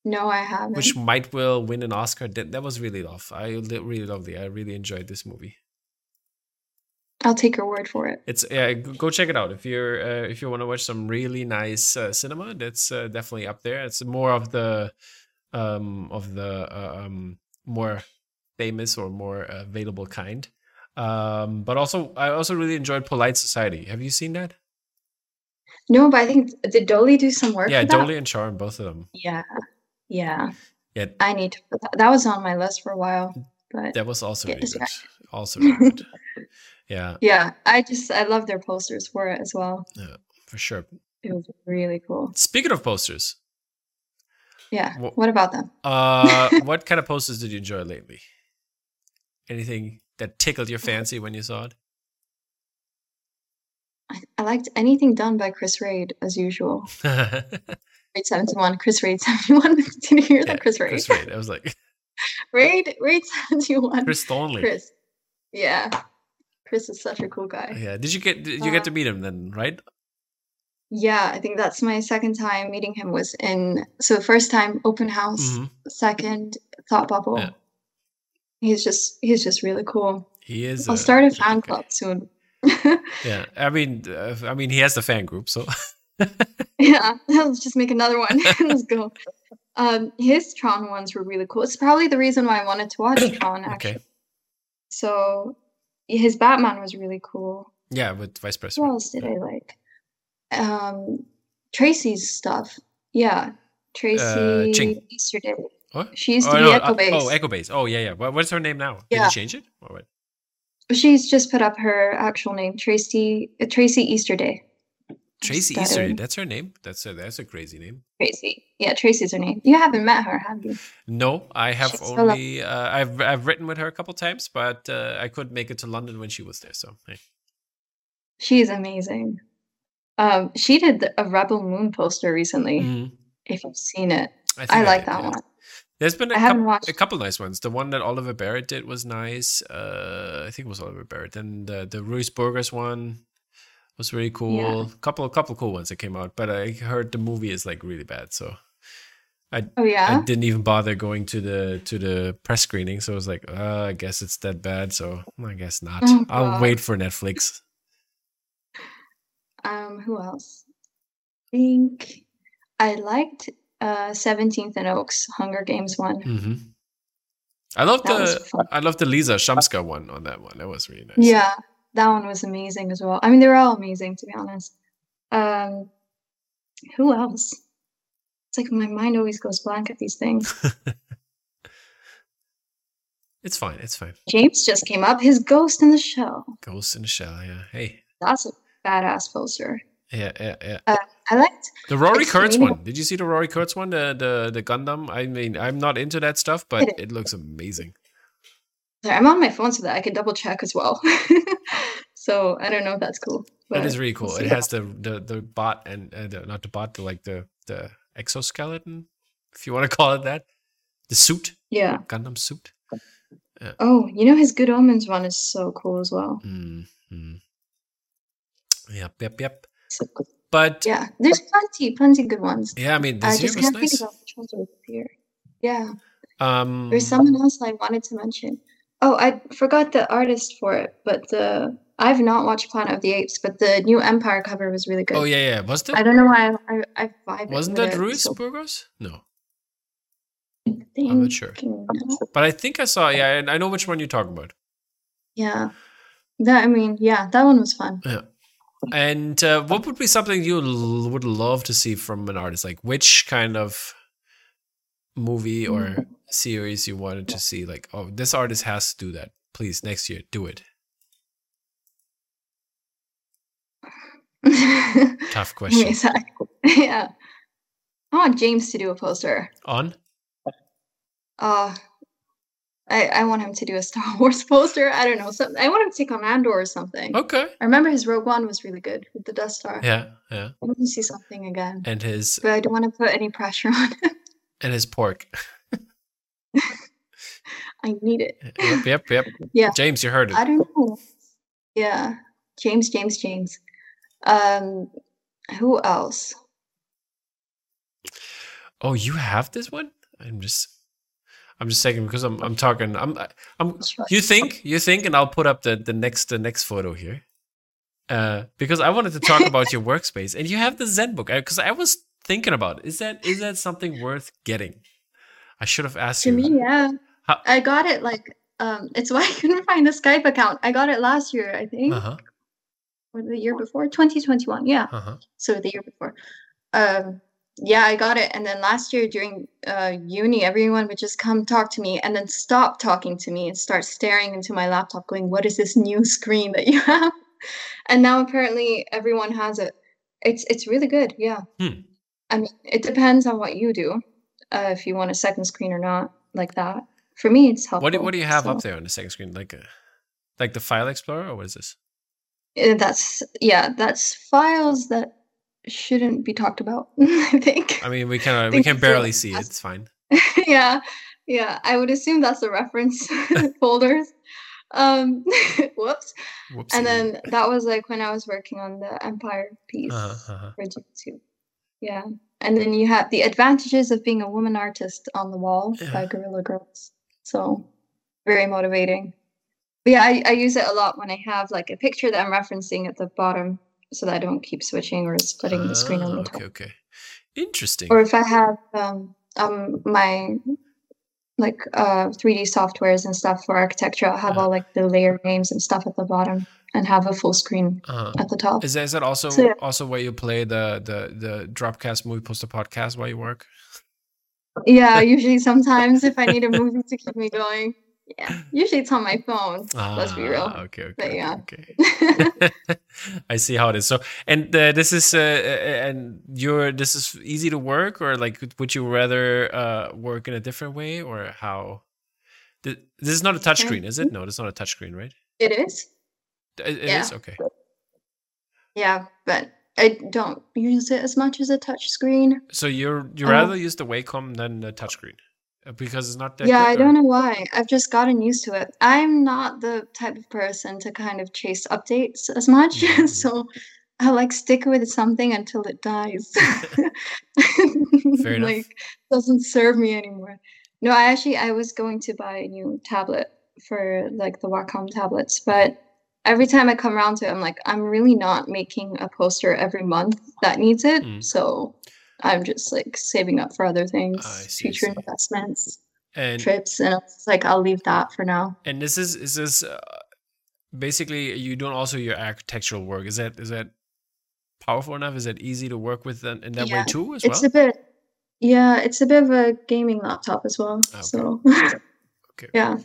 No, I haven't.
Which might will win an Oscar. That, that was really love. I really loved it. I really enjoyed this movie.
I'll take your word for it.
It's yeah, go check it out if you're uh, if you want to watch some really nice uh, cinema. That's uh, definitely up there. It's more of the um of the uh, um more famous or more available kind. Um, but also I also really enjoyed Polite Society. Have you seen that?
No, but I think did Doaly do some work?
yeah. Doaly and Sharm, both of them.
Yeah, yeah.
Yeah.
I need to. That, was on my list for a while, but
That was also really good. Also really good. <laughs> Yeah,
yeah, I just I love their posters for it as well.
Yeah, for sure.
It was really cool.
Speaking of posters,
Yeah.
Wha-
What about them?
uh, <laughs> what kind of posters did you enjoy lately? Anything that tickled your fancy when you saw it?
I, I liked anything done by Chris Raid as usual. <laughs> Raid seventy one, Chris Raid seventy one. <laughs> Did you hear
Yeah,
that? Chris Raid.
Chris Raid. I was like
Raid Raid seventy one.
Chris Thornley.
Chris. Yeah. Chris is such a cool guy.
Yeah. Did you get did you get to meet him then, right?
Yeah, I think that's my second time meeting him was in so first time open house,
Mhm.
second thought bubble.
Yeah.
He's just he's just really cool.
He is
I'll
a
start a fan club soon.
Yeah. I mean uh, I mean he has the fan group, so <laughs>
yeah, let's just make another one. <laughs> Let's go. Um, his Tron ones were really cool. It's probably the reason why I wanted to watch <coughs> Tron. Actually,
okay.
so his Batman was really cool.
Yeah, with Vice
Who
What
else did I like? Um, Tracy's stuff. Yeah, Tracy
Uh, Ching.
Easterday.
What?
She used
Oh,
to be
no,
Echo
uh,
Base.
oh, Echo Base. Oh, yeah, yeah. What, what's her name now? Did
Yeah.
you change it? Or what?
She's just put up her actual name, Tracy uh, Tracy Easterday.
Tracy. Easter. That's her name. That's a that's a crazy name.
Tracy. Yeah, Tracy's her name. You haven't met her, have you?
No, I have
She's
only uh, I've I've written with her a couple times, but uh, I couldn't make it to London when she was there. So hey.
She's amazing. Um, she did a Rebel Moon poster recently.
Mhm.
If you've seen it,
think
I like
did,
that one.
There's been a,
I
couple,
watched-
a couple nice ones. The one that Oliver Barrett did was nice. Uh, I think it was Oliver Barrett. And the the Ruiz Burgos one was really cool. Couple couple cool ones that came out, but I heard the movie is like really bad. So
Oh yeah.
I didn't even bother going to the to the press screening. So I was like, uh, I guess it's that bad. So I guess not.
Oh,
I'll wait for Netflix.
Um, who else? I think I liked uh Seventeenth and Oaks Hunger Games one.
hmm I love the. I love the Lisa Shamska one on that one. That was really nice.
Yeah, that one was amazing as well. I mean, they were all amazing to be honest. Um, who else? It's like my mind always goes blank at these things. <laughs>
It's fine. It's fine.
James just came up. His Ghost in the Shell.
Ghost in the Shell. Yeah. Hey.
That's a badass poster.
Yeah. Yeah. Yeah.
I liked.
The Rory Kurtz one. Did you see the Rory Kurtz one? The the the Gundam. I mean, I'm not into that stuff, but
It-
it looks amazing.
I'm on my phone so that I can double check as well. <laughs> so I don't know if that's cool.
That is really cool. It has the the the bot and uh, the, not the bot, the like the the exoskeleton, if you want to <laughs> call it that, the suit,
Yeah.
Gundam suit.
Oh, you know his Good Omens one is so cool as well.
Mm, mm. Yep. Yep. Yep.
So,
But yeah,
yeah, there's plenty, plenty good ones.
Yeah, I mean,
I just can't
nice.
think about which ones are here. Yeah,
Um,
there's someone else I wanted to mention. Oh, I forgot the artist for it, but the I've not watched Planet of the Apes, but the new Empire cover was really good.
oh yeah, yeah. Was
I don't know why I I, I vibe
wasn't that
it,
Ruiz
so
Burgos? No, I'm not sure. but I think I saw. Yeah, and I know which one you're talking about.
Yeah, that I mean, yeah, that one was fun. Yeah.
And uh, what would be something you l- would love to see from an artist? Like which kind of movie or
Mm.
Series you wanted to see? Like, oh, this artist has to do that. Please, next year, do it. <laughs> Tough
Give me a
question.
sec. <laughs> yeah. I want James to do a poster.
On?
Uh I, I want him to do a Star <laughs> Wars poster. I don't know. Something I want him to take on Andor or something.
Okay.
I remember his Rogue One was really good with the Death Star.
Yeah, yeah.
I want to see something again.
And his
But I don't want to put any pressure on him.
and his pork. <laughs>
I need it.
yep, yep, yep. <laughs>
Yeah.
James, you heard it.
I don't know. Yeah. James, James, James. Um who else?
Oh, you have this one? I'm just I'm just saying because I'm I'm talking I'm I'm you think you think and I'll put up the the next the next photo here. Uh because I wanted to talk about your <laughs> workspace and you have the Zenbook because I was thinking about it. is that is that something worth getting? I should have asked
To
you.
me, yeah.
How-
I got it like um it's <laughs> why I couldn't find the Skype account. I got it last year, I think.
Uh-huh.
Or the year before. 2021, yeah.
Uh-huh.
So the year before. Um yeah, I got it. And then last year during uh, uni, everyone would just come talk to me and then stop talking to me and start staring into my laptop, going, What is this new screen that you <laughs> have? And now apparently everyone has it. It's it's really good, yeah.
Hmm.
I mean, it depends on what you do, uh, if you want a second screen or not, like that. For me, it's helpful.
What do, what do you have
so-
up there on the second screen? Like a like the file explorer or what is this?
Uh, That's yeah, that's files that shouldn't be talked about. <laughs> I think.
I mean we can uh, <laughs> we can barely see it. It's fine. <laughs>
yeah, yeah. I would assume that's the reference folders. Um, whoops.
Whoopsie.
And then that was like when I was working on the Empire piece
uh-huh, uh-huh.
for Jitsu. Yeah. And then you have the advantages of being a woman artist on the wall
Yeah.
by Guerrilla Girls. So very motivating. But yeah, I, I use it a lot when I have like a picture that I'm referencing at the bottom so that I don't keep switching or splitting the screen on
Ah,
the
okay,
top.
okay. Interesting.
Or if I have um, um my like uh 3D softwares and stuff for architecture, I'll have
Uh-huh.
all like the layer names and stuff at the bottom and have a full screen
uh-huh.
at the top.
Is that, is that also
So, yeah.
also where you play the the the Dropcast movie poster podcast while you work?
Yeah, <laughs> usually sometimes if I need a movie to keep me going. Yeah. Usually it's on my phone. Let's be real.
Ah, Okay, okay,
But yeah.
okay. <laughs> I see how it is. So, and uh, this is, uh, uh, and you're, this is easy to work, or like, would you rather uh, work in a different way, or how? This is not a touchscreen, is it? No, it's not a touchscreen, right?
It is.
It, it
Yeah.
is? okay.
Yeah, but I don't use it as much as a touch screen.
So you're you
Uh,
rather use the Wacom than the touchscreen Uh, because it's not that.
yeah,
good,
I
or-
don't know why. I've just gotten used to it. I'm not the type of person to kind of chase updates as much, <laughs>
Mhm.
so I like stick with something until it dies. <laughs>
Fair enough.
like doesn't serve me anymore. No, I actually I was going to buy a new tablet for like the Wacom tablets, but every time I come around to it, I'm like, I'm really not making a poster every month that needs it.
Mm.
So I'm just like saving up for other things,
see,
future
see.
investments,
And
trips, and it's like I'll leave that for now.
and this is is this uh, basically you doing also your architectural work? Is that is that powerful enough? Is that easy to work with in, in that way too as
It's
well?
a bit, yeah, it's a bit of a gaming laptop as well.
Okay.
So
Okay. <laughs>
yeah,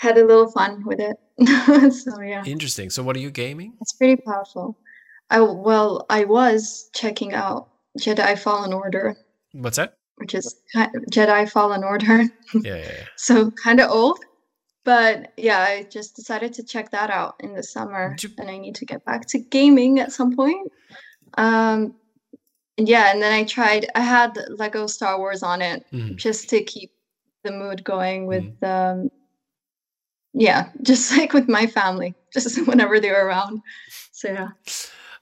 had a little fun with it. <laughs> so yeah.
Interesting. So what are you gaming?
It's pretty powerful. I well, I was checking out Jedi Fallen Order,
What's that?
which is Jedi Fallen Order,
Yeah, yeah, yeah. <laughs>
so kind of old. But yeah, I just decided to check that out in the summer,
you-
and I need to get back to gaming at some point. Um, yeah, and then I tried. I had Lego Star Wars on it
Mhm.
just to keep the mood going with
Mm-hmm.
um yeah just <laughs> like with my family just <laughs> whenever they were around so yeah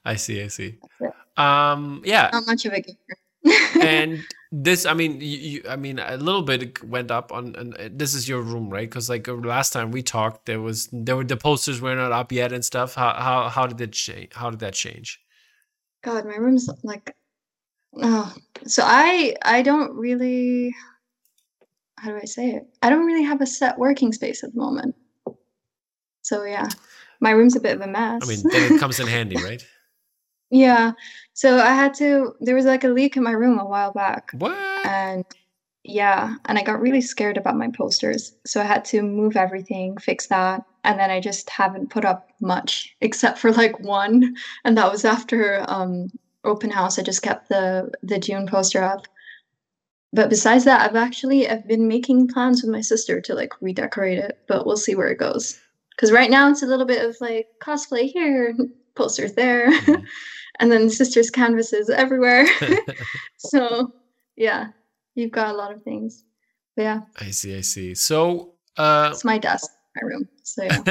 I see. I see. Um, yeah.
not much of a gamer
and <laughs> this i mean you, you i mean a little bit went up on and uh, this is your room right because like uh, last time we talked there was there were the posters were not up yet and stuff how how, how did it change how did that change
god my room's like oh so i i don't really how do i say it? I don't really have a set working space at the moment. So yeah my room's a bit of a mess.
i mean then it comes in <laughs> handy right?
Yeah so i had to there was like a leak in my room a while back.
What?
And yeah and i got really scared about my posters. So i had to move everything fix that and then i just haven't put up much <laughs> except for like one. And that was after um open house. I just kept the the Dune poster up but besides that, I've actually I've been making plans with my sister to like redecorate it, but we'll see where it goes. Because right now it's a little bit of like cosplay here, <laughs> posters there,
Mhm. <laughs>
and then sister's canvases everywhere. <laughs> so yeah, you've got a lot of things. But yeah,
I see, I see. So, uh,
it's my desk, my room. So yeah.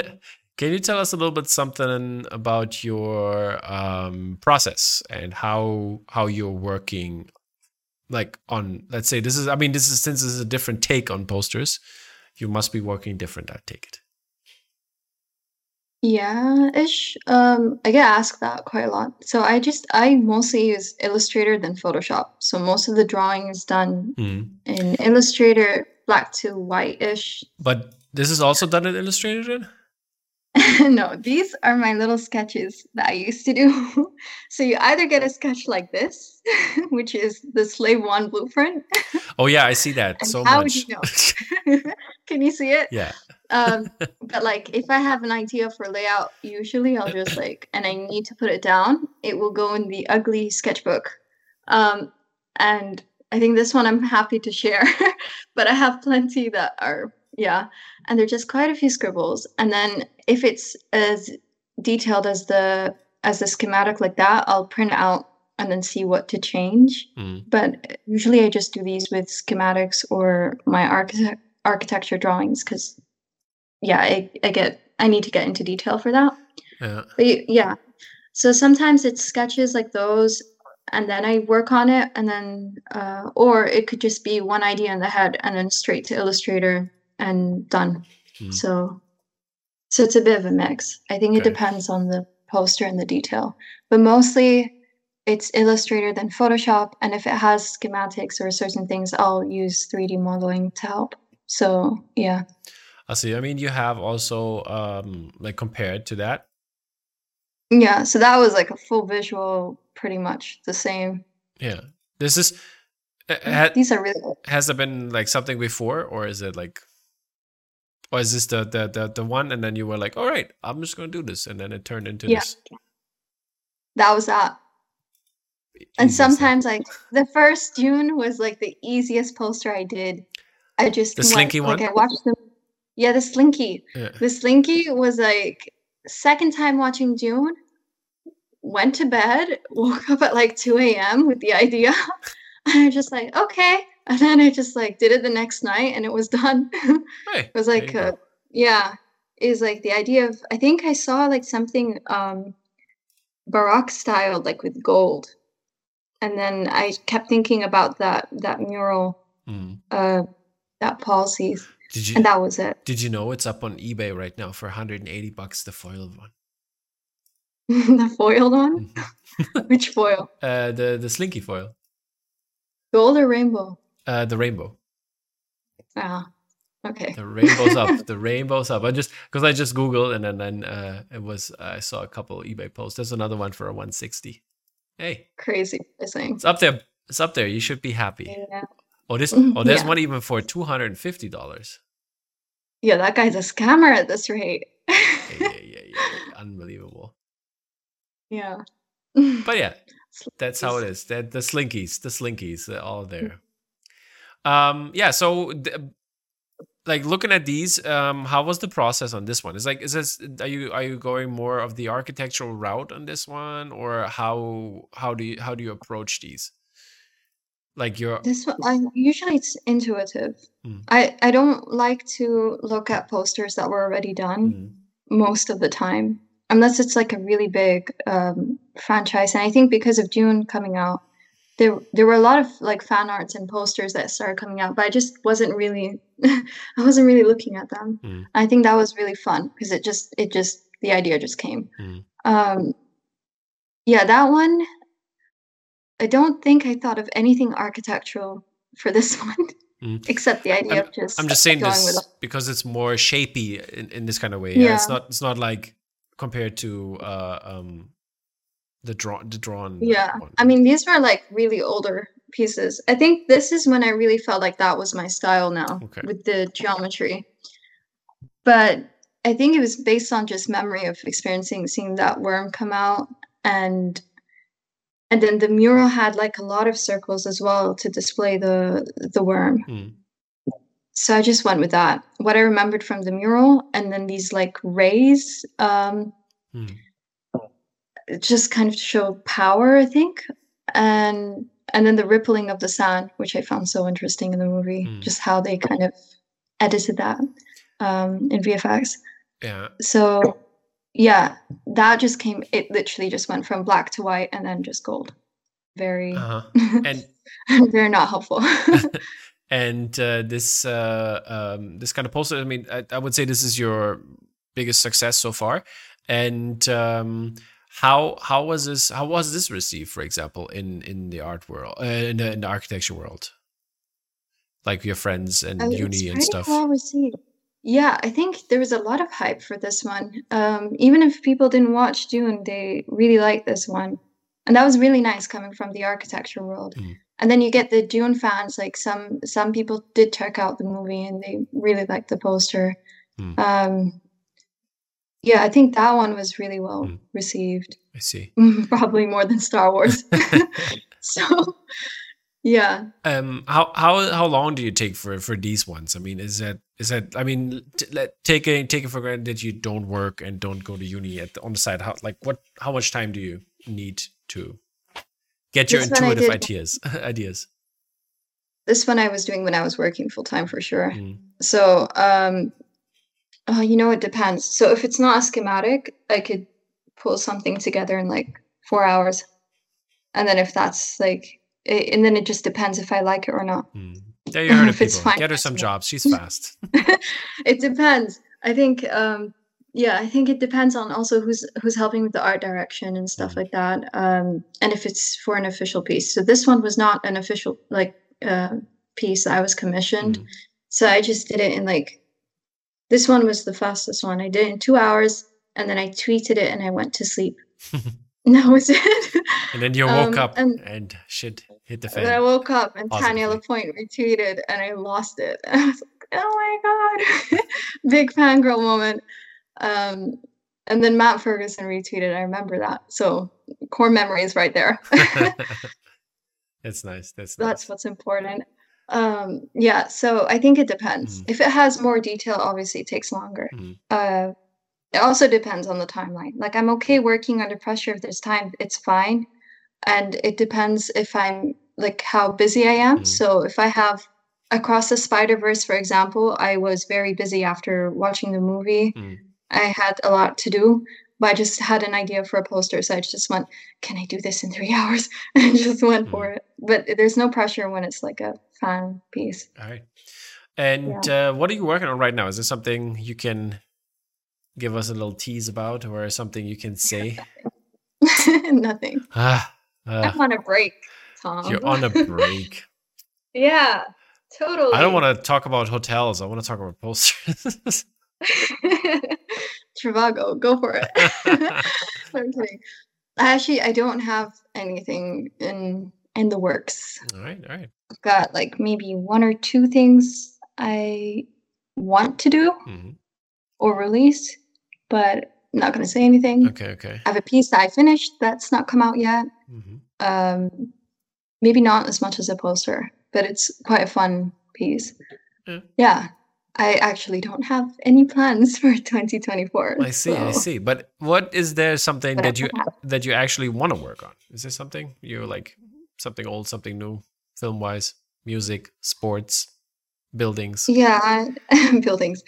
can you tell us a little bit something about your um, process and how how you're working, like on let's say this is I mean this is since this is a different take on posters, you must be working different. I take it.
Yeah, ish. Um, I get asked that quite a lot. So I just I mostly use Illustrator than Photoshop. So most of the drawing is done
Mm.
in Illustrator, black to white-ish.
But this is also done in Illustrator. Then? <laughs>
no, these are my little sketches that I used to do. <laughs> so you either get a sketch like this, <laughs> which is the Slave One blueprint.
Oh yeah, I see that so
how would
much.
you know? Can you see it?
yeah.
um but like if i have an idea for layout usually i'll just like and i need to put it down it will go in the ugly sketchbook um and i think this one i'm happy to share but i have plenty that are yeah and they're just quite a few scribbles and then if it's as detailed as the as the schematic like that i'll print out and then see what to change
Mm.
but usually I just do these with schematics or my architect architecture drawings because yeah, I, I get I need to get into detail for that.
Yeah.
But yeah, so sometimes it's sketches like those, and then I work on it, and then uh, or it could just be one idea in the head and then straight to Illustrator and done.
Hmm.
So so it's a bit of a mix. I think it depends on the poster and the detail, but mostly it's Illustrator than Photoshop. And if it has schematics or certain things, I'll use 3D modeling to help. So yeah,
I see. I mean, you have also um like compared to that.
yeah. So that was like a full visual, pretty much the same.
Yeah. This is uh, ha-
These are really
has there been like something before or is it like or is this the the the, the one and then you were like all right i'm just going to do this and then it turned into
Yeah.
this
that was that. And sometimes like the first Dune was like the easiest poster I did. I just
The
went-
Slinky
like
one?
I watched them. Yeah, the Slinky.
yeah.
The Slinky was like second time watching Dune. Went to bed, <laughs> woke up at like 2 a.m. with the idea. And <laughs> I just like, okay. <laughs> And then I just like did it the next night and it was <laughs> done. it was like uh, yeah. Is like the idea of I think I saw like something um Baroque styled like with gold. And then I kept thinking about that that mural
Mm.
uh that Paul sees.
did you
And that was it.
did you know it's up on ebay right now for 180 bucks the foiled one <laughs>
the foiled one?
Mhm.
Which foil?
uh the the slinky foil
Gold or rainbow?
Uh the rainbow
Ah, okay.
the rainbow's up <laughs> the rainbow's up i just because i just googled and then then uh it was i saw a couple ebay posts there's another one for a 160 hey
Crazy pricing.
it's up there it's up there you should be happy
Yeah.
oh this <laughs> oh there's
yeah.
one even for 250 dollars
yeah, that guy's a scammer at this rate.
yeah, yeah, yeah, yeah. <laughs> unbelievable
yeah.
but yeah that's how it is that the slinkies the slinkies they're all there um yeah so th- like looking at these um how was the process on this one is like is this are you are you going more of the architectural route on this one or how how do you how do you approach these like your
This one, I, usually it's intuitive.
Mm.
I, I don't like to look at posters that were already done
Mm,
most of the time, unless it's like a really big um, franchise. And I think because of Dune coming out, there there were a lot of like fan arts and posters that started coming out, but I just wasn't really <laughs> I wasn't really looking at them.
Mm.
I think that was really fun because it just it just the idea just came.
Mm.
Um, yeah, that one. I don't think I thought of anything architectural for this <laughs> one,
Mm.
except the idea of just.
i'm just saying
going
this because it's more shapy in, in this kind of way yeah. it's not it's not like compared to uh um the draw the drawn
Yeah,
one.
I mean, these were like really older pieces. I think this is when I really felt like that was my style now
Okay.
with the geometry. But I think it was based on just memory of experiencing seeing that worm come out and and then the mural had like a lot of circles as well to display the the worm.
Mm.
So I just went with that. What I remembered from the mural, and then these like rays, um,
Mm.
Just kind of to show power, I think, and and then the rippling of the sand, which I found so interesting in the movie,
Mm.
just how they kind of edited that um, in VFX.
Yeah.
So yeah, that just came. It literally just went from black to white and then just gold. Very,
Uh-huh. <laughs> And
very not helpful. <laughs>
and uh, this uh, um, this kind of poster. I mean, I, I would say this is your biggest success so far. And um, how how was this? How was this received, for example, in in the art world, uh, in, the, in the architecture world? Like your friends and
it's
uni and stuff.
well received. Yeah, I think there was a lot of hype for this one. Um, even if people didn't watch Dune, they really liked this one, and that was really nice coming from the architecture world.
Mm.
And then you get the Dune fans. Like some some people did check out the movie and they really liked the poster.
Mm.
Um, yeah, I think that one was really well
Mm.
received.
I see.
Probably more than Star Wars. <laughs> <laughs> so, yeah.
um how how how long do you take for for these ones i mean is that is that i mean t- let taking taking for granted that you don't work and don't go to uni at the, on the side how like what how much time do you need to get your
This
intuitive ideas <laughs> ideas
This one I was doing when I was working full time for sure.
Mm,
So, um, uh, you know, it depends. So if it's not a schematic, I could pull something together in like four hours, and then if that's like, i and then it just depends if I like it or not.
mm. yeah you <laughs> heard of
If it's
people
fine,
get her some jobs she's <laughs> fast
it depends. I think, um, yeah, I think it depends on also who's who's helping with the art direction and stuff
Mhm.
like that, um, and if it's for an official piece. So this one was not an official like uh, piece that I was commissioned.
Mm.
So I just did it in like this one was the fastest one. I did it in two hours and then I tweeted it and I went to sleep. <laughs> and that was it.
and then you woke
Um,
up
and-
and shit hit the
then I woke up and
Positively.
Tanya Lapointe retweeted and I lost it. And <laughs> I was like, oh my God. <laughs> Big fangirl moment. Um, and then Matt Ferguson retweeted. I remember that. So core memories right there.
that's nice that's
That's what's important. Um, yeah, so I think it depends.
Mhm.
If it has more detail, obviously it takes longer.
Mhm.
Uh, it also depends on the timeline. Like I'm okay working under pressure if there's time, it's fine. And it depends if I'm like how busy I am.
Mhm.
So if I have across the Spider Verse, for example, I was very busy after watching the movie.
Mm.
I had a lot to do, but I just had an idea for a poster, so I just went, "Can I do this in three <laughs> hours?" and just went for it. But there's no pressure when it's like a fan piece.
all right and uh, what are you working on right now is there something you can give us a little tease about or something you can say <laughs>
Nothing.
ah uh, <laughs>
I'm on a break, Tom.
you're on a break
yeah, totally.
I don't want to talk about hotels. I want to talk about posters.
Trivago, go for it. <laughs> <laughs> I'm kidding. Actually, I don't have anything in in the works.
all right, all right.
I've got like maybe one or two things I want to do
Mhm.
or release, but I'm not going to say anything.
Okay, okay.
I have a piece that I finished that's not come out yet.
hmm
Um, maybe not as much as a poster, but it's quite a fun piece.
Yeah.
Yeah. I actually don't have any plans for <laughs> 2024.
I see, I see. But what is there something
But
that you that you actually want to work on? Is there something you're like something old, something new, film wise, music, sports, buildings?
Yeah, <laughs> buildings.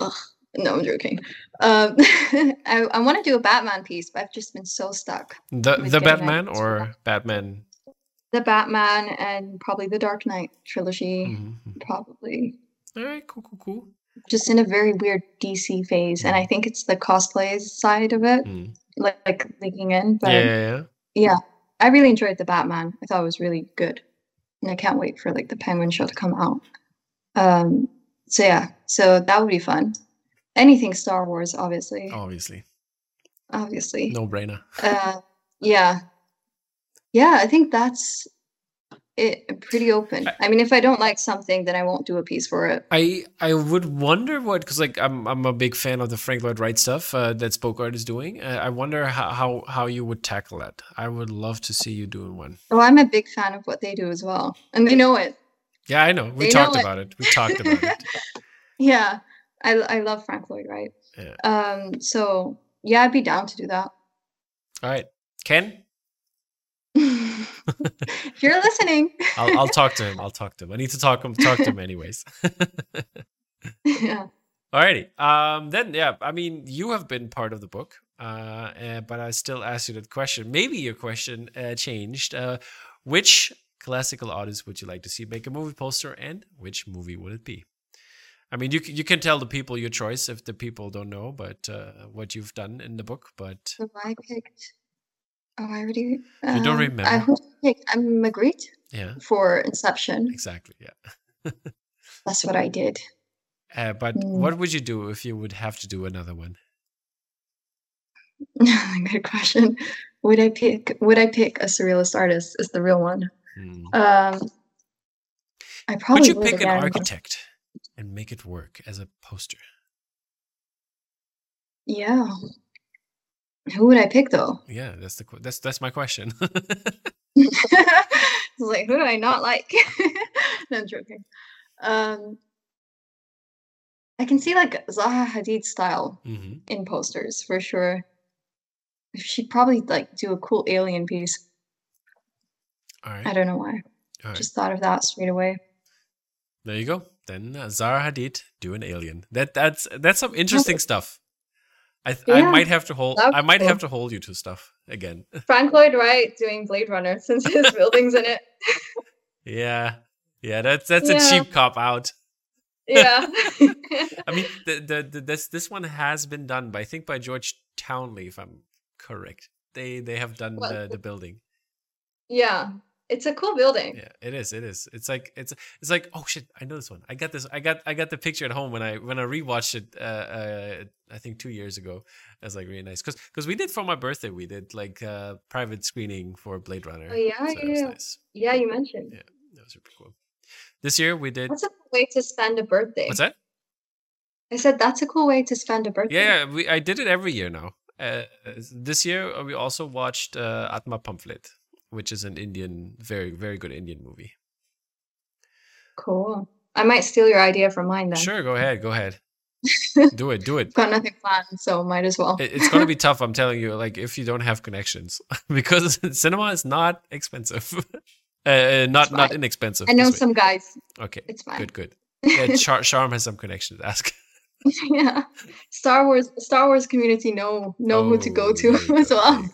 Ugh, no, I'm joking. Um, <laughs> I, I want to do a Batman piece, but I've just been so stuck.
The the Batman or. Batman?
The Batman and probably the Dark Knight trilogy,
Mhm.
probably.
All right, cool, cool, cool.
Just in a very weird DC phase, and I think it's the cosplay side of it,
Mm.
like, like leaking in. But
Yeah, yeah, yeah.
yeah, I really enjoyed the Batman. I thought it was really good, and I can't wait for like the Penguin show to come out. Um, so yeah, so that would be fun. Anything Star Wars, obviously,
Obviously,
obviously.
no brainer.
Uh, yeah, yeah. I think that's it pretty open. I mean, if I don't like something, then I won't do a piece for it.
I I would wonder what because like I'm I'm a big fan of the Frank Lloyd Wright stuff uh, that Spoke Art is doing. Uh, I wonder how, how how you would tackle that. I would love to see you doing one.
Oh, I'm a big fan of what they do as well, and they know it.
Yeah, I know. We
They
talked
know it.
about it. We talked about it. <laughs>
Yeah, I I love Frank Lloyd Wright.
Yeah.
Um, so yeah, I'd be down to do that.
All right, Ken.
If you're listening, <laughs>
I'll I'll talk to him. I'll talk to him. I need to talk him talk to him anyways. <laughs>
yeah.
Alrighty. Um. Then yeah. I mean, you have been part of the book. Uh. eh, but I still ask you that question. Maybe your question uh, changed. Uh. Which classical artist would you like to see make a movie poster, and which movie would it be? I mean, you you can tell the people your choice if the people don't know, but uh, what you've done in the book. But
So I picked. Oh, I already.
You don't
um,
remember?
I who did I pick. I'm Magritte
yeah,
for Inception.
exactly. Yeah. <laughs>
That's what I did.
Uh, but
Mm.
what would you do if you would have to do another one? <laughs>
Good question. Would I pick? Would I pick a surrealist artist? Is the real one?
Hmm.
Um, I probably
Would you
would
pick an
again.
architect and make it work as a poster?
Yeah. Who would I pick though?
Yeah, that's the that's that's my question. <laughs> <laughs>
like who do I not like? <laughs> no, I'm joking. Um, I can see like Zaha Hadid style
hmm
in posters for sure. She'd probably like do a cool alien piece.
All
I don't know why.
right.
Just thought of that straight away.
There you go. Then uh, Zaha Hadid do an alien. That that's that's some interesting stuff. I th- I might have to hold.
that would
I might
cool.
have to hold you to stuff again. <laughs>
Frank Lloyd Wright doing Blade Runner since his <laughs> building's in it.
yeah, yeah. That's that's a cheap cop out.
Yeah. <laughs>
I mean, the, the, the this this one has been done by I think by George Townley, if I'm correct. They they have done
What?
the, the building.
yeah. It's a cool building.
Yeah, it is. It is. It's like it's it's like oh shit, I know this one. I got this. I got I got the picture at home when I when I rewatched it. Uh, uh I think two years ago. It was like really nice because because we did for my birthday. We did like uh private screening for Blade Runner.
Oh, yeah,
so
yeah.
nice.
Yeah, you mentioned.
Yeah, that was super cool. This year we did.
That's a cool way to spend a birthday.
What's that?
I said that's a cool way to spend a birthday.
Yeah, yeah, we I did it every year now. Uh, this year uh, we also watched uh, Atma Pamphlet, which is an Indian, very very good Indian movie.
Cool. I might steal your idea from mine then.
Sure, go ahead, go ahead, <laughs> do it, do it.
Got nothing planned, so might as well.
It- It's gonna be <laughs> tough. I'm telling you, like if you don't have connections, <laughs> because cinema is not expensive, uh, not not inexpensive.
I know
way.
some guys.
Okay,
It's fine.
good, good. Yeah, Char- Sharm has some connections. Ask.
yeah. Star Wars Star Wars community know know who to go
Oh,
to as well.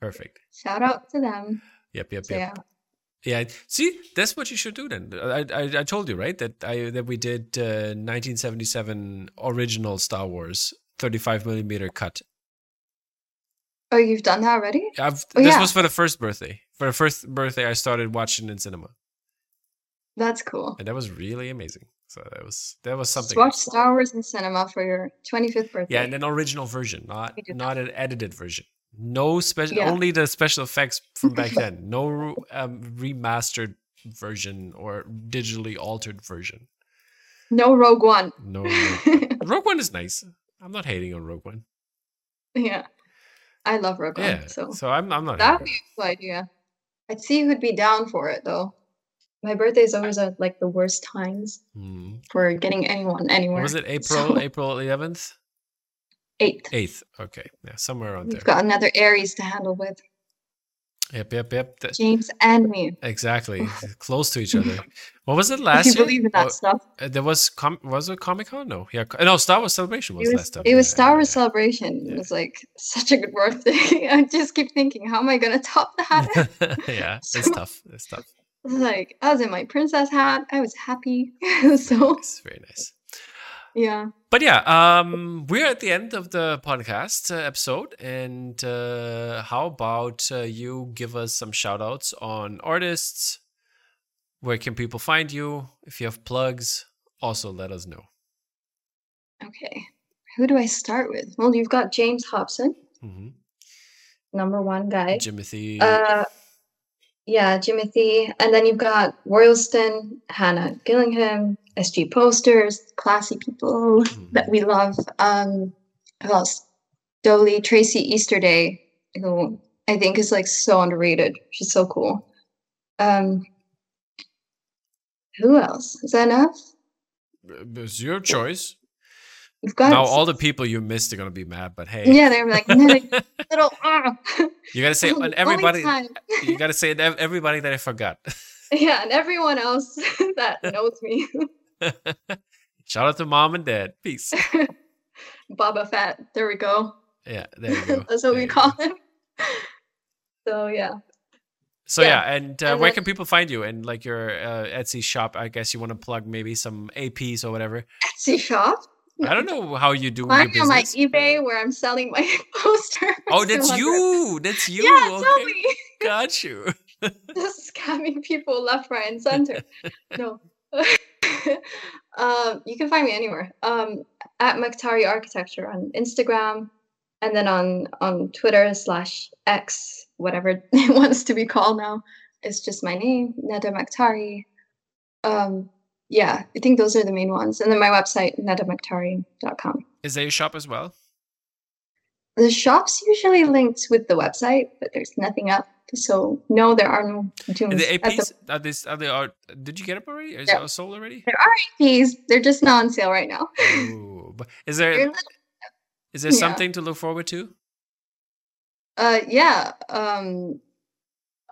There you go. Perfect.
Shout out to them.
Yep, yep,
So
yep.
yeah.
Yeah, see, that's what you should do then. I I, I told you right that I that we did uh, 1977 original Star Wars 35 millimeter cut.
Oh, you've done that already?
I've,
Oh,
this
yeah.
was for the first birthday. For the first birthday, I started watching in cinema,
That's cool.
and that was really amazing. So that was that was
Just
something.
watch Star Wars in cinema for your 25th birthday.
Yeah, and an original version, not not an edited version. No special,
Yeah.
only the special effects from back <laughs> then. No um, remastered version or digitally altered version.
no Rogue One.
No, <laughs> Rogue, Rogue One is nice. I'm not hating on Rogue One.
yeah. I love Rogue
Yeah,
One. So
so I'm I'm not.
that would be a cool idea. I'd see who'd be down for it though. My birthday's always at like the worst times
Hmm.
for getting anyone anywhere.
What was it? April <laughs>
So-
April 11th,
Eighth.
8th. Okay, yeah, somewhere around there.
We've got another Aries to handle with
Yep, yep, yep.
James and me.
exactly, close to each other. What was it <laughs> last
you
year?
believe in that
Oh,
stuff.
uh, there was com- was it Comic Con? No, yeah, no. Star Wars Celebration was,
It was
last time.
it was Star Wars
yeah.
Celebration.
Yeah.
It was like such a good birthday. <laughs> I just keep thinking, how am I gonna top that? <laughs>
yeah, it's tough. It's tough.
like I was in my princess hat. I was happy. so
It's very nice.
Yeah.
But yeah, um, we're at the end of the podcast uh, episode, and uh, how about uh, you give us some shout outs on artists? Where can people find you? If you have plugs, also let us know.
Okay. Who do I start with? Well, you've got James Hobson,
hmm
number one guy.
Jimothy,
Uh, yeah, Jimothy. And then you've got Royalston, Hannah Gillingham, SG Posters, classy people
Mhm.
that we love. Um, who else? Doaly, Tracy Easterday, who I think is like so underrated. She's so cool. Um, who else? Is that enough?
It's your choice.
We've got
Now all the people you missed are gonna be mad, but hey,
yeah, they're like <laughs> little. ah.
you gotta say <laughs> and everybody. You gotta say everybody that I forgot. <laughs>
Yeah, and everyone else that knows me. <laughs>
Shout out to mom and dad. Peace. <laughs>
Baba Fat. There we go.
Yeah, there you <laughs> go.
That's what
There
we call
go.
him. So yeah.
So
Yeah.
yeah, and, uh,
And
where
then-
can people find you? And like your uh, Etsy shop, I guess you want to plug maybe some APs or whatever.
Etsy shop.
I don't know how you do
me on my eBay where I'm selling my poster.
Oh, that's you. That's you.
Yeah,
okay.
tell me.
Got you.
Just scamming people left, right, and center. no. <laughs> um, you can find me anywhere. Um, at Maktari Architecture on Instagram, and then on on Twitter slash X, whatever <laughs> it wants to be called now. It's just my name, Nada Maktari. Um, yeah, I think those are the main ones. And then my website, nadamaktari.com.
Is that your shop as well?
The shop's usually linked with the website, but there's nothing up. So no, there are no dooms.
the
at the
APs are this are they are did you get up already? Is
Yeah.
it sold already?
There are APs. They're just not on sale right now.
Ooh, but is there there
yeah.
something to look forward to?
Uh, yeah. Um,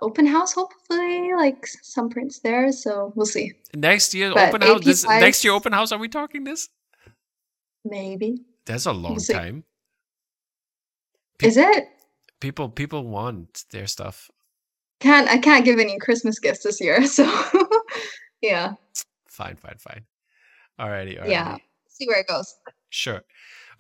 open house, hopefully, like some prints there. So we'll see.
Next year
But
open house. This next year open house. Are we talking this?
Maybe.
That's a long
see.
time. Pe-
Is it?
People people want their stuff.
Can't I can't give any Christmas gifts this year. <laughs> So yeah,
Fine, fine, fine. Alrighty, alrighty.
yeah. See where it goes.
Sure.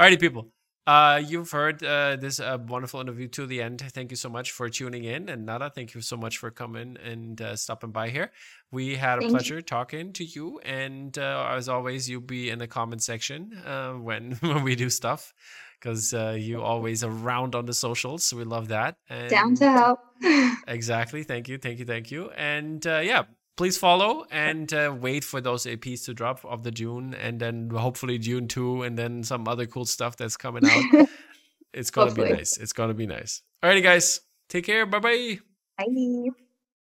Alrighty, people. Uh, you've heard uh, this uh, wonderful interview to the end. Thank you so much for tuning in. And Nada, thank you so much for coming and uh, stopping by here. We had a
Thank you.
pleasure talking to you. And uh, as always, you'll be in the comment section uh, when, <laughs> when we do stuff because uh, you always around on the socials. So we love that. And
Down to help. <laughs>
Exactly. Thank you. Thank you. Thank you. And uh, yeah, please follow and uh, wait for those APs to drop of the Dune and then hopefully Dune 2 and then some other cool stuff that's coming out. <laughs> it's going to be nice. It's going to be nice. Alrighty, guys. Take care. Bye bye.
Bye.